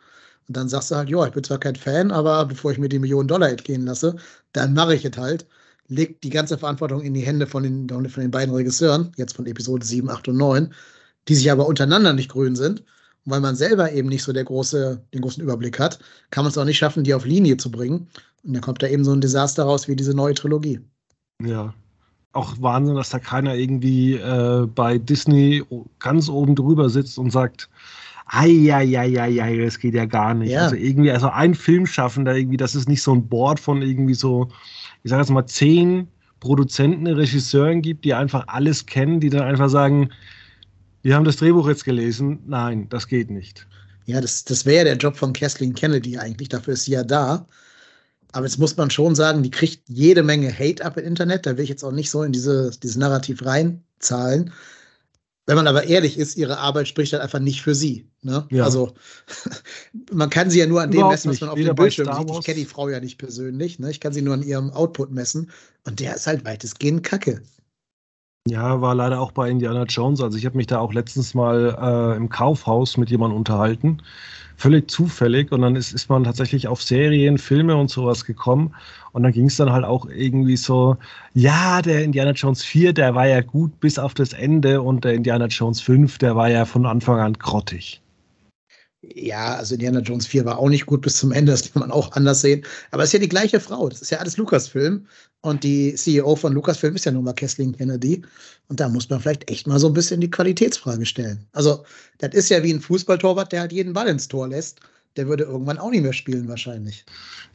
Und dann sagst du halt, ja, ich bin zwar kein Fan, aber bevor ich mir die Millionen Dollar entgehen lasse, dann mache ich es halt. Legt die ganze Verantwortung in die Hände von den, von den beiden Regisseuren, jetzt von Episode 7, 8 und 9, die sich aber untereinander nicht grün sind. Und weil man selber eben nicht so der große, den großen Überblick hat, kann man es auch nicht schaffen, die auf Linie zu bringen. Und dann kommt da eben so ein Desaster raus wie diese neue Trilogie. Ja. Auch Wahnsinn, dass da keiner irgendwie äh, bei Disney ganz oben drüber sitzt und sagt, Eieieiei, das geht ja gar nicht. Ja. Also irgendwie, also ein Filmschaffender, irgendwie, das ist nicht so ein Board von irgendwie so, ich sage jetzt mal, zehn Produzenten, Regisseuren gibt, die einfach alles kennen, die dann einfach sagen, wir haben das Drehbuch jetzt gelesen. Nein, das geht nicht. Ja, das, das wäre der Job von Kathleen Kennedy eigentlich. Dafür ist sie ja da. Aber jetzt muss man schon sagen, die kriegt jede Menge Hate ab im Internet. Da will ich jetzt auch nicht so in diese, dieses Narrativ reinzahlen. Wenn man aber ehrlich ist, ihre Arbeit spricht halt einfach nicht für sie. Ne? Ja. Also man kann sie ja nur an dem messen, was man auf dem Bildschirm sieht. Ich kenne die Frau ja nicht persönlich. Ne? Ich kann sie nur an ihrem Output messen. Und der ist halt weitestgehend Kacke. Ja, war leider auch bei Indiana Jones. Also ich habe mich da auch letztens mal äh, im Kaufhaus mit jemandem unterhalten völlig zufällig und dann ist, ist man tatsächlich auf Serien, Filme und sowas gekommen und dann ging es dann halt auch irgendwie so, ja, der Indiana Jones 4, der war ja gut bis auf das Ende und der Indiana Jones 5, der war ja von Anfang an grottig. Ja, also Indiana Jones 4 war auch nicht gut bis zum Ende, das kann man auch anders sehen. Aber es ist ja die gleiche Frau, das ist ja alles Lucasfilm. Und die CEO von Lucasfilm ist ja nun mal Kathleen Kennedy. Und da muss man vielleicht echt mal so ein bisschen die Qualitätsfrage stellen. Also, das ist ja wie ein Fußballtorwart, der halt jeden Ball ins Tor lässt. Der würde irgendwann auch nicht mehr spielen, wahrscheinlich.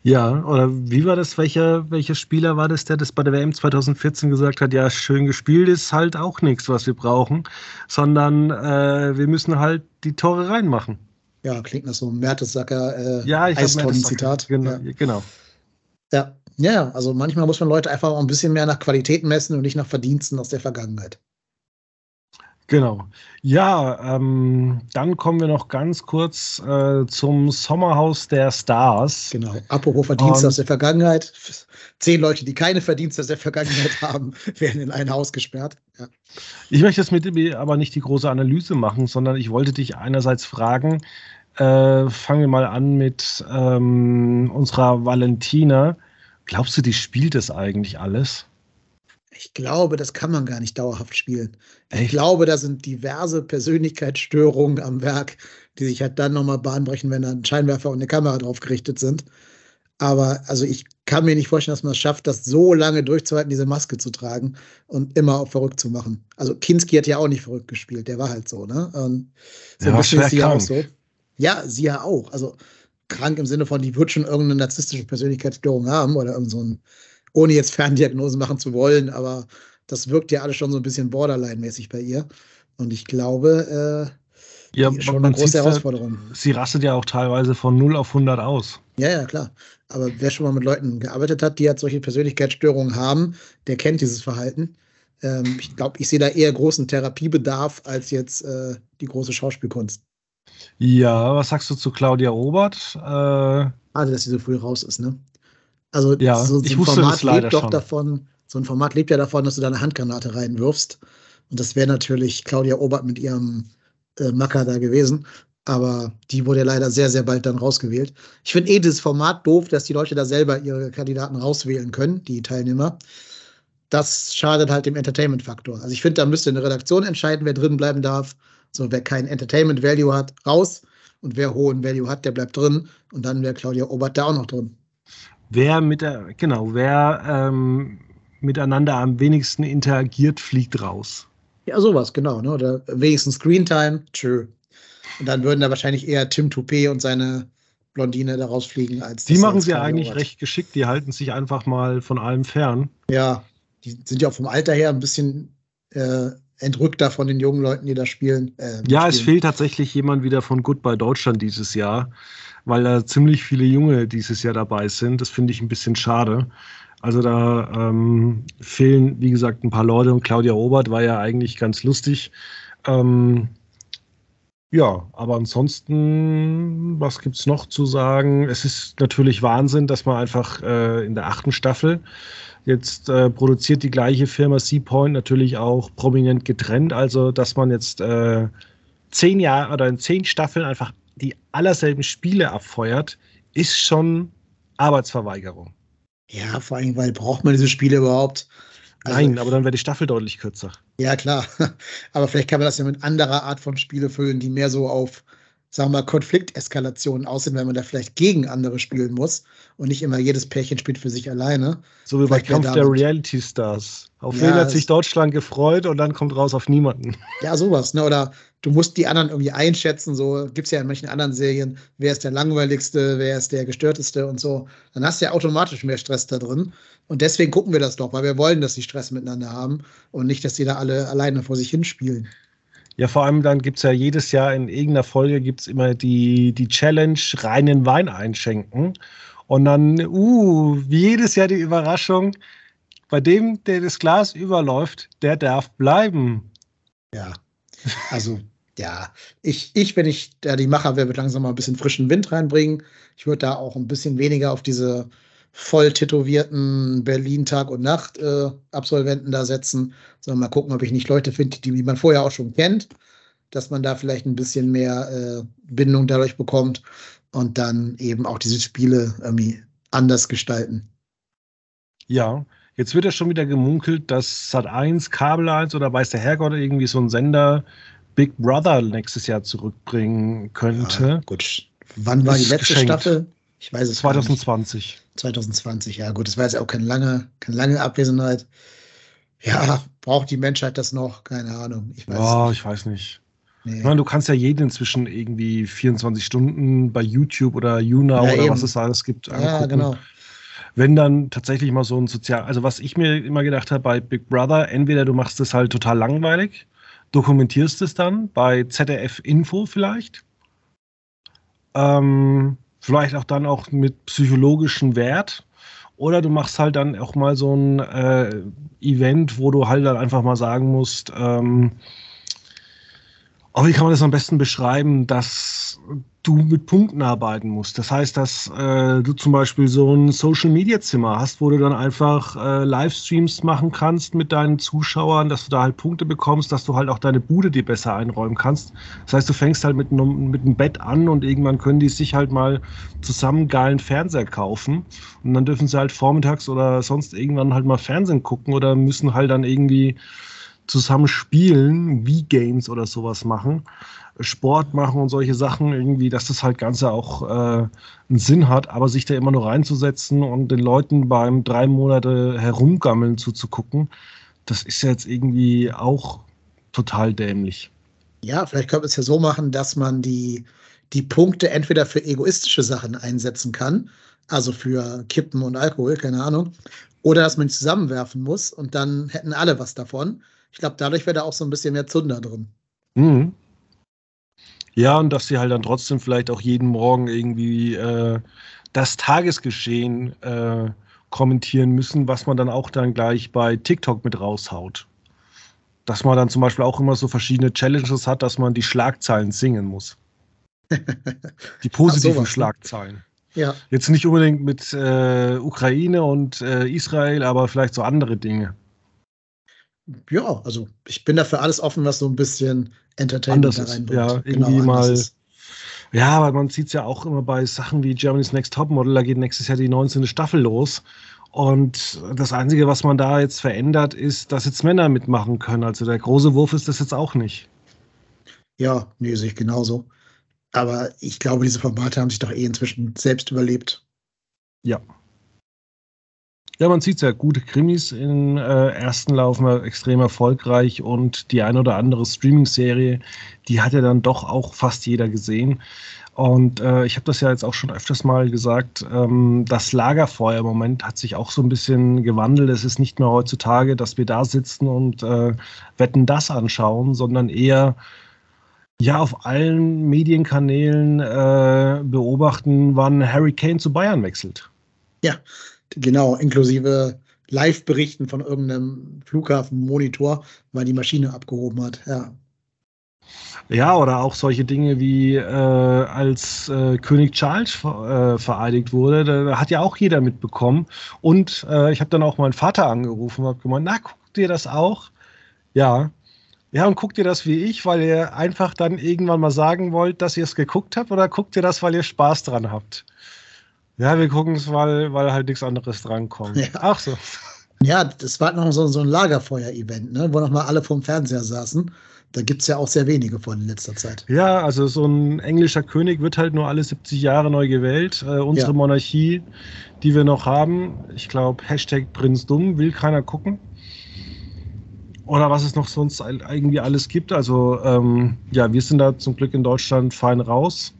Ja, oder wie war das? Welcher, welcher Spieler war das, der das bei der WM 2014 gesagt hat? Ja, schön gespielt ist halt auch nichts, was wir brauchen, sondern äh, wir müssen halt die Tore reinmachen. Ja, klingt nach so einem Mertesacker äh, ja, Eistonnen-Zitat. Genau, ja. genau. Ja. Ja, also manchmal muss man Leute einfach auch ein bisschen mehr nach Qualität messen und nicht nach Verdiensten aus der Vergangenheit. Genau. Ja, ähm, dann kommen wir noch ganz kurz äh, zum Sommerhaus der Stars. Genau. Apropos Verdienste um, aus der Vergangenheit. Zehn Leute, die keine Verdienste aus der Vergangenheit haben, werden in ein Haus gesperrt. Ja. Ich möchte jetzt mit dir aber nicht die große Analyse machen, sondern ich wollte dich einerseits fragen, äh, fangen wir mal an mit ähm, unserer Valentina. Glaubst du, die spielt das eigentlich alles? Ich glaube, das kann man gar nicht dauerhaft spielen. Echt? Ich glaube, da sind diverse Persönlichkeitsstörungen am Werk, die sich halt dann nochmal bahnbrechen, wenn da ein Scheinwerfer und eine Kamera drauf gerichtet sind. Aber also ich kann mir nicht vorstellen, dass man es schafft, das so lange durchzuhalten, diese Maske zu tragen und immer auch verrückt zu machen. Also Kinski hat ja auch nicht verrückt gespielt, der war halt so, ne? Und so ein bisschen ist sie auch so. Ja, sie ja auch. Also krank im Sinne von, die wird schon irgendeine narzisstische Persönlichkeitsstörung haben oder irgend so ein, ohne jetzt Ferndiagnosen machen zu wollen, aber das wirkt ja alles schon so ein bisschen Borderline-mäßig bei ihr. Und ich glaube, äh, ja, schon eine große Herausforderung. Ja, sie rastet ja auch teilweise von 0 auf 100 aus. Ja, ja, klar. Aber wer schon mal mit Leuten gearbeitet hat, die halt solche Persönlichkeitsstörungen haben, der kennt dieses Verhalten. Ähm, ich glaube, ich sehe da eher großen Therapiebedarf als jetzt äh, die große Schauspielkunst. Ja, was sagst du zu Claudia Obert? Äh, also, dass sie so früh raus ist, ne? Also, ja, so, so ein Format lebt doch schon. davon, so ein Format lebt ja davon, dass du da eine Handgranate reinwirfst. Und das wäre natürlich Claudia Obert mit ihrem äh, Macker da gewesen. Aber die wurde ja leider sehr, sehr bald dann rausgewählt. Ich finde eh dieses Format doof, dass die Leute da selber ihre Kandidaten rauswählen können, die Teilnehmer. Das schadet halt dem Entertainment-Faktor. Also ich finde, da müsste eine Redaktion entscheiden, wer drin bleiben darf. So, wer kein Entertainment Value hat, raus. Und wer hohen Value hat, der bleibt drin. Und dann wäre Claudia Obert da auch noch drin. Wer mit der, genau, wer ähm, miteinander am wenigsten interagiert, fliegt raus. Ja, sowas, genau. Ne? Oder wenigstens Screentime, tschö. Und dann würden da wahrscheinlich eher Tim Toupé und seine Blondine da rausfliegen als Die machen sie ja eigentlich Obert. recht geschickt. Die halten sich einfach mal von allem fern. Ja, die sind ja auch vom Alter her ein bisschen äh, entrückter von den jungen Leuten, die da spielen. Äh, ja, es fehlt tatsächlich jemand wieder von Goodbye Deutschland dieses Jahr, weil da ziemlich viele Junge dieses Jahr dabei sind. Das finde ich ein bisschen schade. Also da ähm, fehlen, wie gesagt, ein paar Leute und Claudia Obert war ja eigentlich ganz lustig. Ähm, Ja, aber ansonsten, was gibt es noch zu sagen? Es ist natürlich Wahnsinn, dass man einfach äh, in der achten Staffel jetzt äh, produziert die gleiche Firma Seapoint natürlich auch prominent getrennt. Also, dass man jetzt äh, zehn Jahre oder in zehn Staffeln einfach die allerselben Spiele abfeuert, ist schon Arbeitsverweigerung. Ja, vor allem, weil braucht man diese Spiele überhaupt? Also, Nein, aber dann wäre die Staffel deutlich kürzer. Ja, klar. Aber vielleicht kann man das ja mit anderer Art von Spiele füllen, die mehr so auf, sagen wir mal, Konflikteskalationen aussehen, wenn man da vielleicht gegen andere spielen muss und nicht immer jedes Pärchen spielt für sich alleine. So wie vielleicht bei Kampf der Reality Stars. Auf ja, wen hat sich Deutschland gefreut und dann kommt raus auf niemanden. Ja, sowas, ne? Oder du musst die anderen irgendwie einschätzen. So gibt es ja in manchen anderen Serien, wer ist der langweiligste, wer ist der gestörteste und so. Dann hast du ja automatisch mehr Stress da drin. Und deswegen gucken wir das doch, weil wir wollen, dass die Stress miteinander haben und nicht, dass die da alle alleine vor sich hinspielen. Ja, vor allem dann gibt es ja jedes Jahr in irgendeiner Folge gibt es immer die, die Challenge reinen Wein einschenken. Und dann, uh, wie jedes Jahr die Überraschung, bei dem, der das Glas überläuft, der darf bleiben. Ja, also ja, ich, ich, wenn ich da die Macher wäre, würde langsam mal ein bisschen frischen Wind reinbringen. Ich würde da auch ein bisschen weniger auf diese voll tätowierten Berlin Tag und Nacht äh, Absolventen da setzen, sondern mal gucken, ob ich nicht Leute finde, die, die man vorher auch schon kennt, dass man da vielleicht ein bisschen mehr äh, Bindung dadurch bekommt und dann eben auch diese Spiele irgendwie anders gestalten. Ja, jetzt wird ja schon wieder gemunkelt, dass Sat1, Kabel 1 oder weiß der Herrgott irgendwie so ein Sender Big Brother nächstes Jahr zurückbringen könnte. Ja, gut. Wann war die letzte geschenkt. Staffel? Ich weiß es 2020. 2020, ja gut, das war jetzt auch keine lange, keine lange Abwesenheit. Ja, braucht die Menschheit das noch? Keine Ahnung. Ich weiß oh, nicht. ich weiß nicht. Nee. Ich meine, du kannst ja jeden inzwischen irgendwie 24 Stunden bei YouTube oder YouNow ja, oder eben. was es alles gibt angucken. Ja, genau. Wenn dann tatsächlich mal so ein Sozial, also was ich mir immer gedacht habe bei Big Brother, entweder du machst es halt total langweilig, dokumentierst es dann bei ZDF Info vielleicht, ähm, vielleicht auch dann auch mit psychologischem Wert. Oder du machst halt dann auch mal so ein äh, Event, wo du halt dann einfach mal sagen musst, ähm, oh, wie kann man das am besten beschreiben, dass du mit Punkten arbeiten musst. Das heißt, dass äh, du zum Beispiel so ein Social-Media-Zimmer hast, wo du dann einfach äh, Livestreams machen kannst mit deinen Zuschauern, dass du da halt Punkte bekommst, dass du halt auch deine Bude dir besser einräumen kannst. Das heißt, du fängst halt mit, mit einem Bett an und irgendwann können die sich halt mal zusammen geilen Fernseher kaufen und dann dürfen sie halt vormittags oder sonst irgendwann halt mal Fernsehen gucken oder müssen halt dann irgendwie zusammen spielen, wie Games oder sowas machen. Sport machen und solche Sachen irgendwie, dass das halt Ganze auch äh, einen Sinn hat, aber sich da immer nur reinzusetzen und den Leuten beim drei Monate herumgammeln zuzugucken, das ist jetzt irgendwie auch total dämlich. Ja, vielleicht könnte man es ja so machen, dass man die, die Punkte entweder für egoistische Sachen einsetzen kann, also für Kippen und Alkohol, keine Ahnung, oder dass man zusammenwerfen muss und dann hätten alle was davon. Ich glaube, dadurch wäre da auch so ein bisschen mehr Zunder drin. Mhm. Ja, und dass sie halt dann trotzdem vielleicht auch jeden Morgen irgendwie äh, das Tagesgeschehen äh, kommentieren müssen, was man dann auch dann gleich bei TikTok mit raushaut. Dass man dann zum Beispiel auch immer so verschiedene Challenges hat, dass man die Schlagzeilen singen muss. die positiven sowas, ne? Schlagzeilen. Ja. Jetzt nicht unbedingt mit äh, Ukraine und äh, Israel, aber vielleicht so andere Dinge. Ja, also ich bin dafür alles offen, was so ein bisschen Entertainment da reinbringt. Ja, genau, irgendwie genau, mal. Ja, aber man sieht es ja auch immer bei Sachen wie Germany's Next Topmodel, da geht nächstes Jahr die 19. Staffel los. Und das Einzige, was man da jetzt verändert, ist, dass jetzt Männer mitmachen können. Also der große Wurf ist das jetzt auch nicht. Ja, nee, sehe ich genauso. Aber ich glaube, diese Formate haben sich doch eh inzwischen selbst überlebt. Ja. Ja, man sieht es ja, gute Krimis im äh, ersten laufen extrem erfolgreich und die eine oder andere Streaming-Serie, die hat ja dann doch auch fast jeder gesehen. Und äh, ich habe das ja jetzt auch schon öfters mal gesagt, ähm, das Lagerfeuer im Moment hat sich auch so ein bisschen gewandelt. Es ist nicht mehr heutzutage, dass wir da sitzen und äh, Wetten das anschauen, sondern eher ja auf allen Medienkanälen äh, beobachten, wann Harry Kane zu Bayern wechselt. Ja, Genau, inklusive Live-Berichten von irgendeinem Flughafenmonitor, weil die Maschine abgehoben hat, ja. Ja, oder auch solche Dinge wie äh, als äh, König Charles äh, vereidigt wurde, da, da, hat ja auch jeder mitbekommen. Und äh, ich habe dann auch meinen Vater angerufen und habe gemeint, na, guckt ihr das auch? Ja. Ja, und guckt ihr das wie ich, weil ihr einfach dann irgendwann mal sagen wollt, dass ihr es geguckt habt, oder guckt ihr das, weil ihr Spaß dran habt? Ja, wir gucken es, weil, weil halt nichts anderes drankommt. Ja. Ach so. Ja, das war noch so, so ein Lagerfeuer-Event, ne? wo nochmal alle vorm Fernseher saßen. Da gibt es ja auch sehr wenige von in letzter Zeit. Ja, also so ein englischer König wird halt nur alle 70 Jahre neu gewählt. Äh, unsere ja. Monarchie, die wir noch haben, ich glaube, Hashtag Prinz Dumm, will keiner gucken. Oder was es noch sonst irgendwie alles gibt. Also ähm, ja, wir sind da zum Glück in Deutschland fein raus.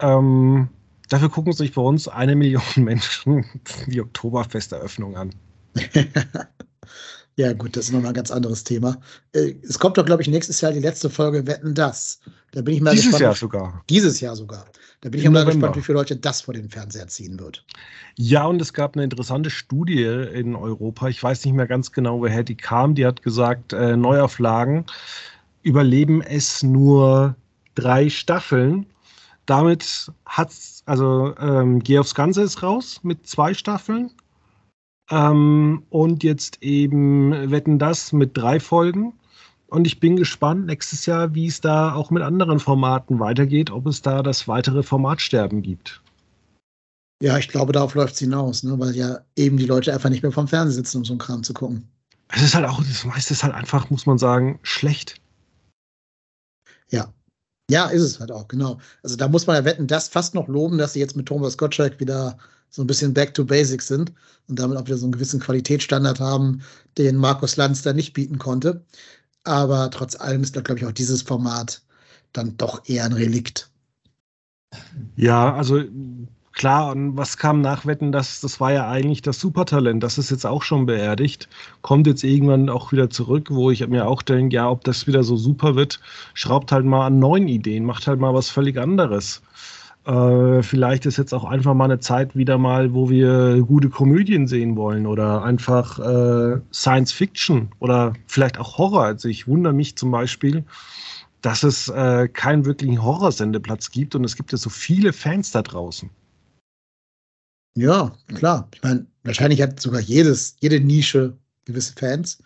Ähm, dafür gucken sich bei uns eine Million Menschen die Oktoberfesteröffnung an. ja, gut, das ist nochmal ein ganz anderes Thema. Äh, es kommt doch, glaube ich, nächstes Jahr die letzte Folge Wetten das. Da bin ich mal dieses gespannt. Dieses Jahr sogar. Dieses Jahr sogar. Da bin ich mal gespannt, wie viele Leute das vor den Fernseher ziehen wird. Ja, und es gab eine interessante Studie in Europa. Ich weiß nicht mehr ganz genau, woher die kam. Die hat gesagt, äh, Neuauflagen überleben es nur drei Staffeln. Damit hat also ähm, Geh aufs Ganze ist raus mit zwei Staffeln ähm, und jetzt eben Wetten das mit drei Folgen. Und ich bin gespannt nächstes Jahr, wie es da auch mit anderen Formaten weitergeht, ob es da das weitere Formatsterben gibt. Ja, ich glaube, darauf läuft es hinaus, ne? weil ja eben die Leute einfach nicht mehr vom Fernsehen sitzen, um so einen Kram zu gucken. Es ist halt auch, das meiste ist halt einfach, muss man sagen, schlecht. Ja. Ja, ist es halt auch, genau. Also da muss man ja wetten, das fast noch loben, dass sie jetzt mit Thomas Gottschalk wieder so ein bisschen back to basics sind und damit auch wieder so einen gewissen Qualitätsstandard haben, den Markus Lanz da nicht bieten konnte. Aber trotz allem ist da, glaube ich, auch dieses Format dann doch eher ein Relikt. Ja, also klar, und was kam nach Wetten, das, das war ja eigentlich das Supertalent. Das ist jetzt auch schon beerdigt. Kommt jetzt irgendwann auch wieder zurück, wo ich mir auch denke, ja, ob das wieder so super wird, schraubt halt mal an neuen Ideen, macht halt mal was völlig anderes. Äh, vielleicht ist jetzt auch einfach mal eine Zeit wieder mal, wo wir gute Komödien sehen wollen oder einfach äh, Science Fiction oder vielleicht auch Horror. Also ich wundere mich zum Beispiel, dass es äh, keinen wirklichen Horrorsendeplatz gibt und es gibt ja so viele Fans da draußen. Ja, klar. Ich meine, wahrscheinlich hat sogar jedes, jede Nische gewisse Fans.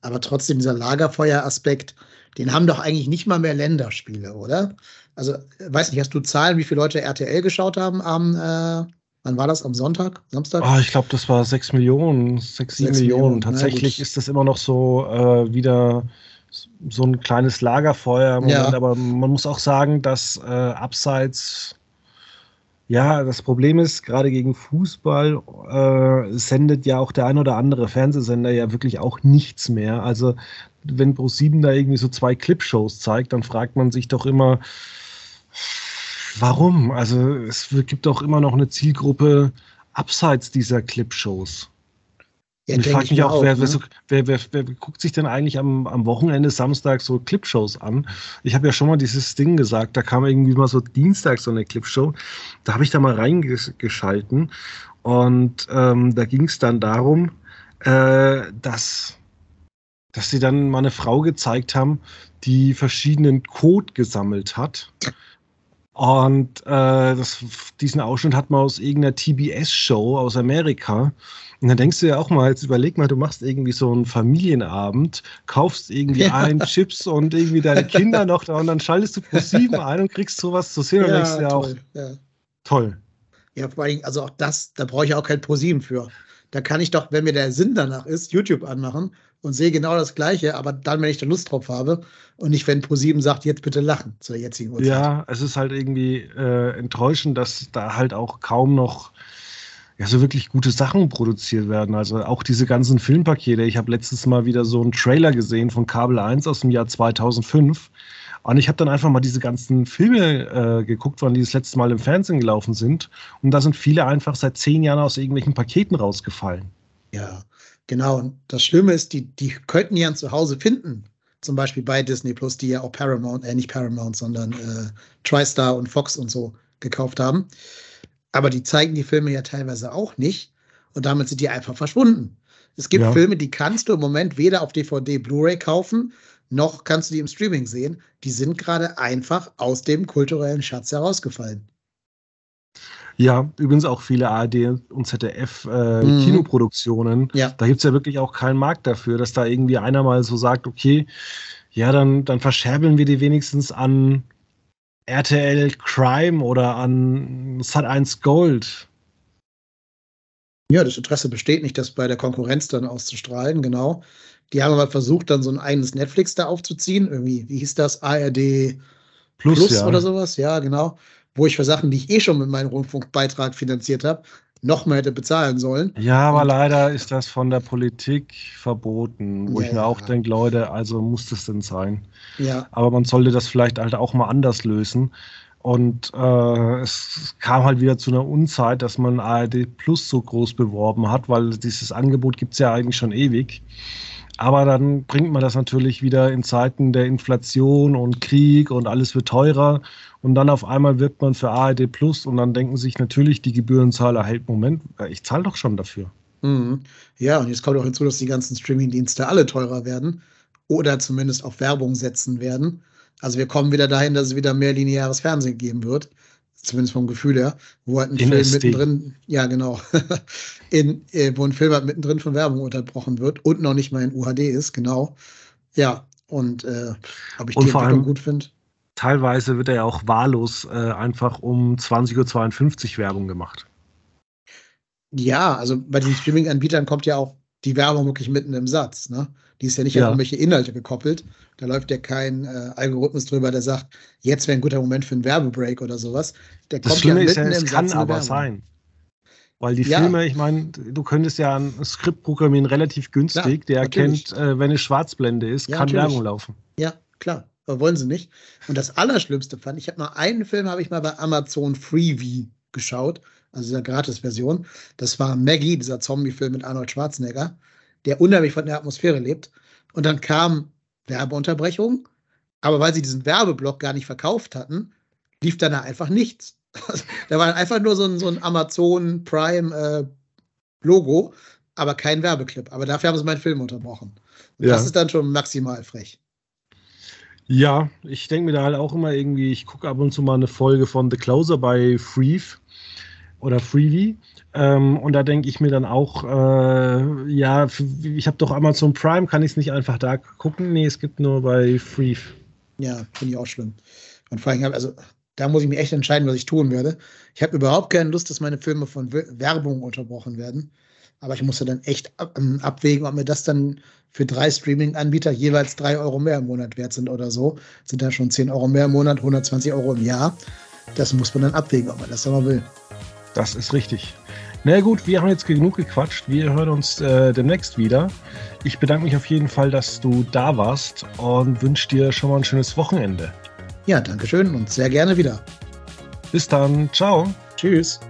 Aber trotzdem dieser Lagerfeuer-Aspekt, den haben doch eigentlich nicht mal mehr Länderspiele, oder? Also, weiß nicht, hast du Zahlen, wie viele Leute RTL geschaut haben am, äh, wann war das? Am Sonntag? Samstag? Oh, ich glaube, das war 6 Millionen, 6, 7 Millionen. Millionen. Tatsächlich ist das immer noch so äh, wieder so ein kleines Lagerfeuer. Moment, ja. Aber man muss auch sagen, dass äh, abseits ja, das Problem ist, gerade gegen Fußball äh, sendet ja auch der ein oder andere Fernsehsender ja wirklich auch nichts mehr. Also wenn Pro7 da irgendwie so zwei Clipshows zeigt, dann fragt man sich doch immer, warum? Also es gibt doch immer noch eine Zielgruppe abseits dieser Clipshows. Ja, ich frage mich auch, auch wer, ne? wer, wer, wer, guckt sich denn eigentlich am, am Wochenende Samstag so Clipshows an? Ich habe ja schon mal dieses Ding gesagt, da kam irgendwie mal so Dienstag so eine Clipshow. Da habe ich da mal reingeschalten und ähm, da ging es dann darum, äh, dass, dass sie dann mal eine Frau gezeigt haben, die verschiedenen Code gesammelt hat. Und äh, das, diesen Ausschnitt hat man aus irgendeiner TBS-Show aus Amerika. Und dann denkst du ja auch mal, jetzt überleg mal, du machst irgendwie so einen Familienabend, kaufst irgendwie ja. ein Chips und irgendwie deine Kinder noch da und dann schaltest du pro sieben ein und kriegst sowas zu sehen und denkst ja auch, ja. toll. Ja, vor allem, also auch das, da brauche ich auch kein ProSieben für. Da kann ich doch, wenn mir der Sinn danach ist, YouTube anmachen und sehe genau das Gleiche, aber dann, wenn ich da Lust drauf habe und nicht, wenn ProSieben sagt, jetzt bitte lachen zur jetzigen Uhrzeit. Ja, es ist halt irgendwie äh, enttäuschend, dass da halt auch kaum noch ja, so wirklich gute Sachen produziert werden. Also auch diese ganzen Filmpakete. Ich habe letztes Mal wieder so einen Trailer gesehen von Kabel 1 aus dem Jahr 2005. Und ich habe dann einfach mal diese ganzen Filme äh, geguckt, wann die das letzte Mal im Fernsehen gelaufen sind. Und da sind viele einfach seit zehn Jahren aus irgendwelchen Paketen rausgefallen. Ja, genau. Und das Schlimme ist, die, die könnten ja zu Hause finden. Zum Beispiel bei Disney Plus, die ja auch Paramount, äh, nicht Paramount, sondern äh, TriStar und Fox und so gekauft haben. Aber die zeigen die Filme ja teilweise auch nicht. Und damit sind die einfach verschwunden. Es gibt ja. Filme, die kannst du im Moment weder auf DVD, Blu-ray kaufen, noch kannst du die im Streaming sehen. Die sind gerade einfach aus dem kulturellen Schatz herausgefallen. Ja, übrigens auch viele ARD und ZDF äh, mhm. Kinoproduktionen. Ja. Da gibt es ja wirklich auch keinen Markt dafür, dass da irgendwie einer mal so sagt, okay, ja, dann, dann verscherbeln wir die wenigstens an RTL Crime oder an Sat1 Gold. Ja, das Interesse besteht nicht, das bei der Konkurrenz dann auszustrahlen, genau. Die haben aber versucht, dann so ein eigenes Netflix da aufzuziehen. Irgendwie, wie hieß das? ARD Plus, Plus ja. oder sowas? Ja, genau wo ich für Sachen, die ich eh schon mit meinem Rundfunkbeitrag finanziert habe, noch mehr hätte bezahlen sollen. Ja, aber Und, leider ist das von der Politik verboten, wo ja, ich mir auch denke, Leute, also muss das denn sein? Ja. Aber man sollte das vielleicht halt auch mal anders lösen. Und äh, es kam halt wieder zu einer Unzeit, dass man ARD Plus so groß beworben hat, weil dieses Angebot gibt es ja eigentlich schon ewig. Aber dann bringt man das natürlich wieder in Zeiten der Inflation und Krieg und alles wird teurer. Und dann auf einmal wirkt man für ARD Plus und dann denken sich natürlich die Gebührenzahler, hey, Moment, ich zahle doch schon dafür. Mhm. Ja, und jetzt kommt auch hinzu, dass die ganzen Streaming-Dienste alle teurer werden oder zumindest auf Werbung setzen werden. Also wir kommen wieder dahin, dass es wieder mehr lineares Fernsehen geben wird zumindest vom Gefühl her, wo halt ein In Film SD. mittendrin, ja genau, in, äh, wo ein Film halt mittendrin von Werbung unterbrochen wird und noch nicht mal in UHD ist, genau. Ja, und äh, ob ich und die Entwicklung gut finde. Teilweise wird er ja auch wahllos äh, einfach um 20.52 Uhr Werbung gemacht. Ja, also bei den Streaming-Anbietern kommt ja auch die Werbung wirklich mitten im Satz. Ne? Die ist ja nicht ja. an irgendwelche Inhalte gekoppelt. Da läuft ja kein äh, Algorithmus drüber, der sagt, jetzt wäre ein guter Moment für einen Werbebreak oder sowas. Der das kommt Schlimme ja mitten ist ja, es kann aber sein. Weil die ja. Filme, ich meine, du könntest ja ein Skript programmieren relativ günstig, der erkennt, äh, wenn es Schwarzblende ist, ja, kann natürlich. Werbung laufen. Ja, klar. Aber wollen sie nicht. Und das Allerschlimmste fand, ich habe mal einen Film, habe ich mal bei Amazon Freeview geschaut, also dieser Gratis-Version. Das war Maggie, dieser Zombie-Film mit Arnold Schwarzenegger der unheimlich von der Atmosphäre lebt. Und dann kam Werbeunterbrechung, aber weil sie diesen Werbeblock gar nicht verkauft hatten, lief dann da einfach nichts. da war einfach nur so ein, so ein Amazon Prime äh, Logo, aber kein Werbeclip. Aber dafür haben sie meinen Film unterbrochen. Ja. Das ist dann schon maximal frech. Ja, ich denke mir da halt auch immer irgendwie, ich gucke ab und zu mal eine Folge von The Closer bei Freeve oder Freebie. Ähm, und da denke ich mir dann auch, äh, ja, ich habe doch Amazon Prime, kann ich es nicht einfach da gucken? Nee, es gibt nur bei Free. Ja, finde ich auch schlimm. Und vor allem, also da muss ich mich echt entscheiden, was ich tun werde. Ich habe überhaupt keine Lust, dass meine Filme von Werbung unterbrochen werden. Aber ich muss ja dann echt ähm, abwägen, ob mir das dann für drei Streaming-Anbieter jeweils drei Euro mehr im Monat wert sind oder so. Sind da schon 10 Euro mehr im Monat, 120 Euro im Jahr. Das muss man dann abwägen, ob man das aber will. Das ist richtig. Na gut, wir haben jetzt genug gequatscht. Wir hören uns äh, demnächst wieder. Ich bedanke mich auf jeden Fall, dass du da warst und wünsche dir schon mal ein schönes Wochenende. Ja, danke schön und sehr gerne wieder. Bis dann. Ciao. Tschüss.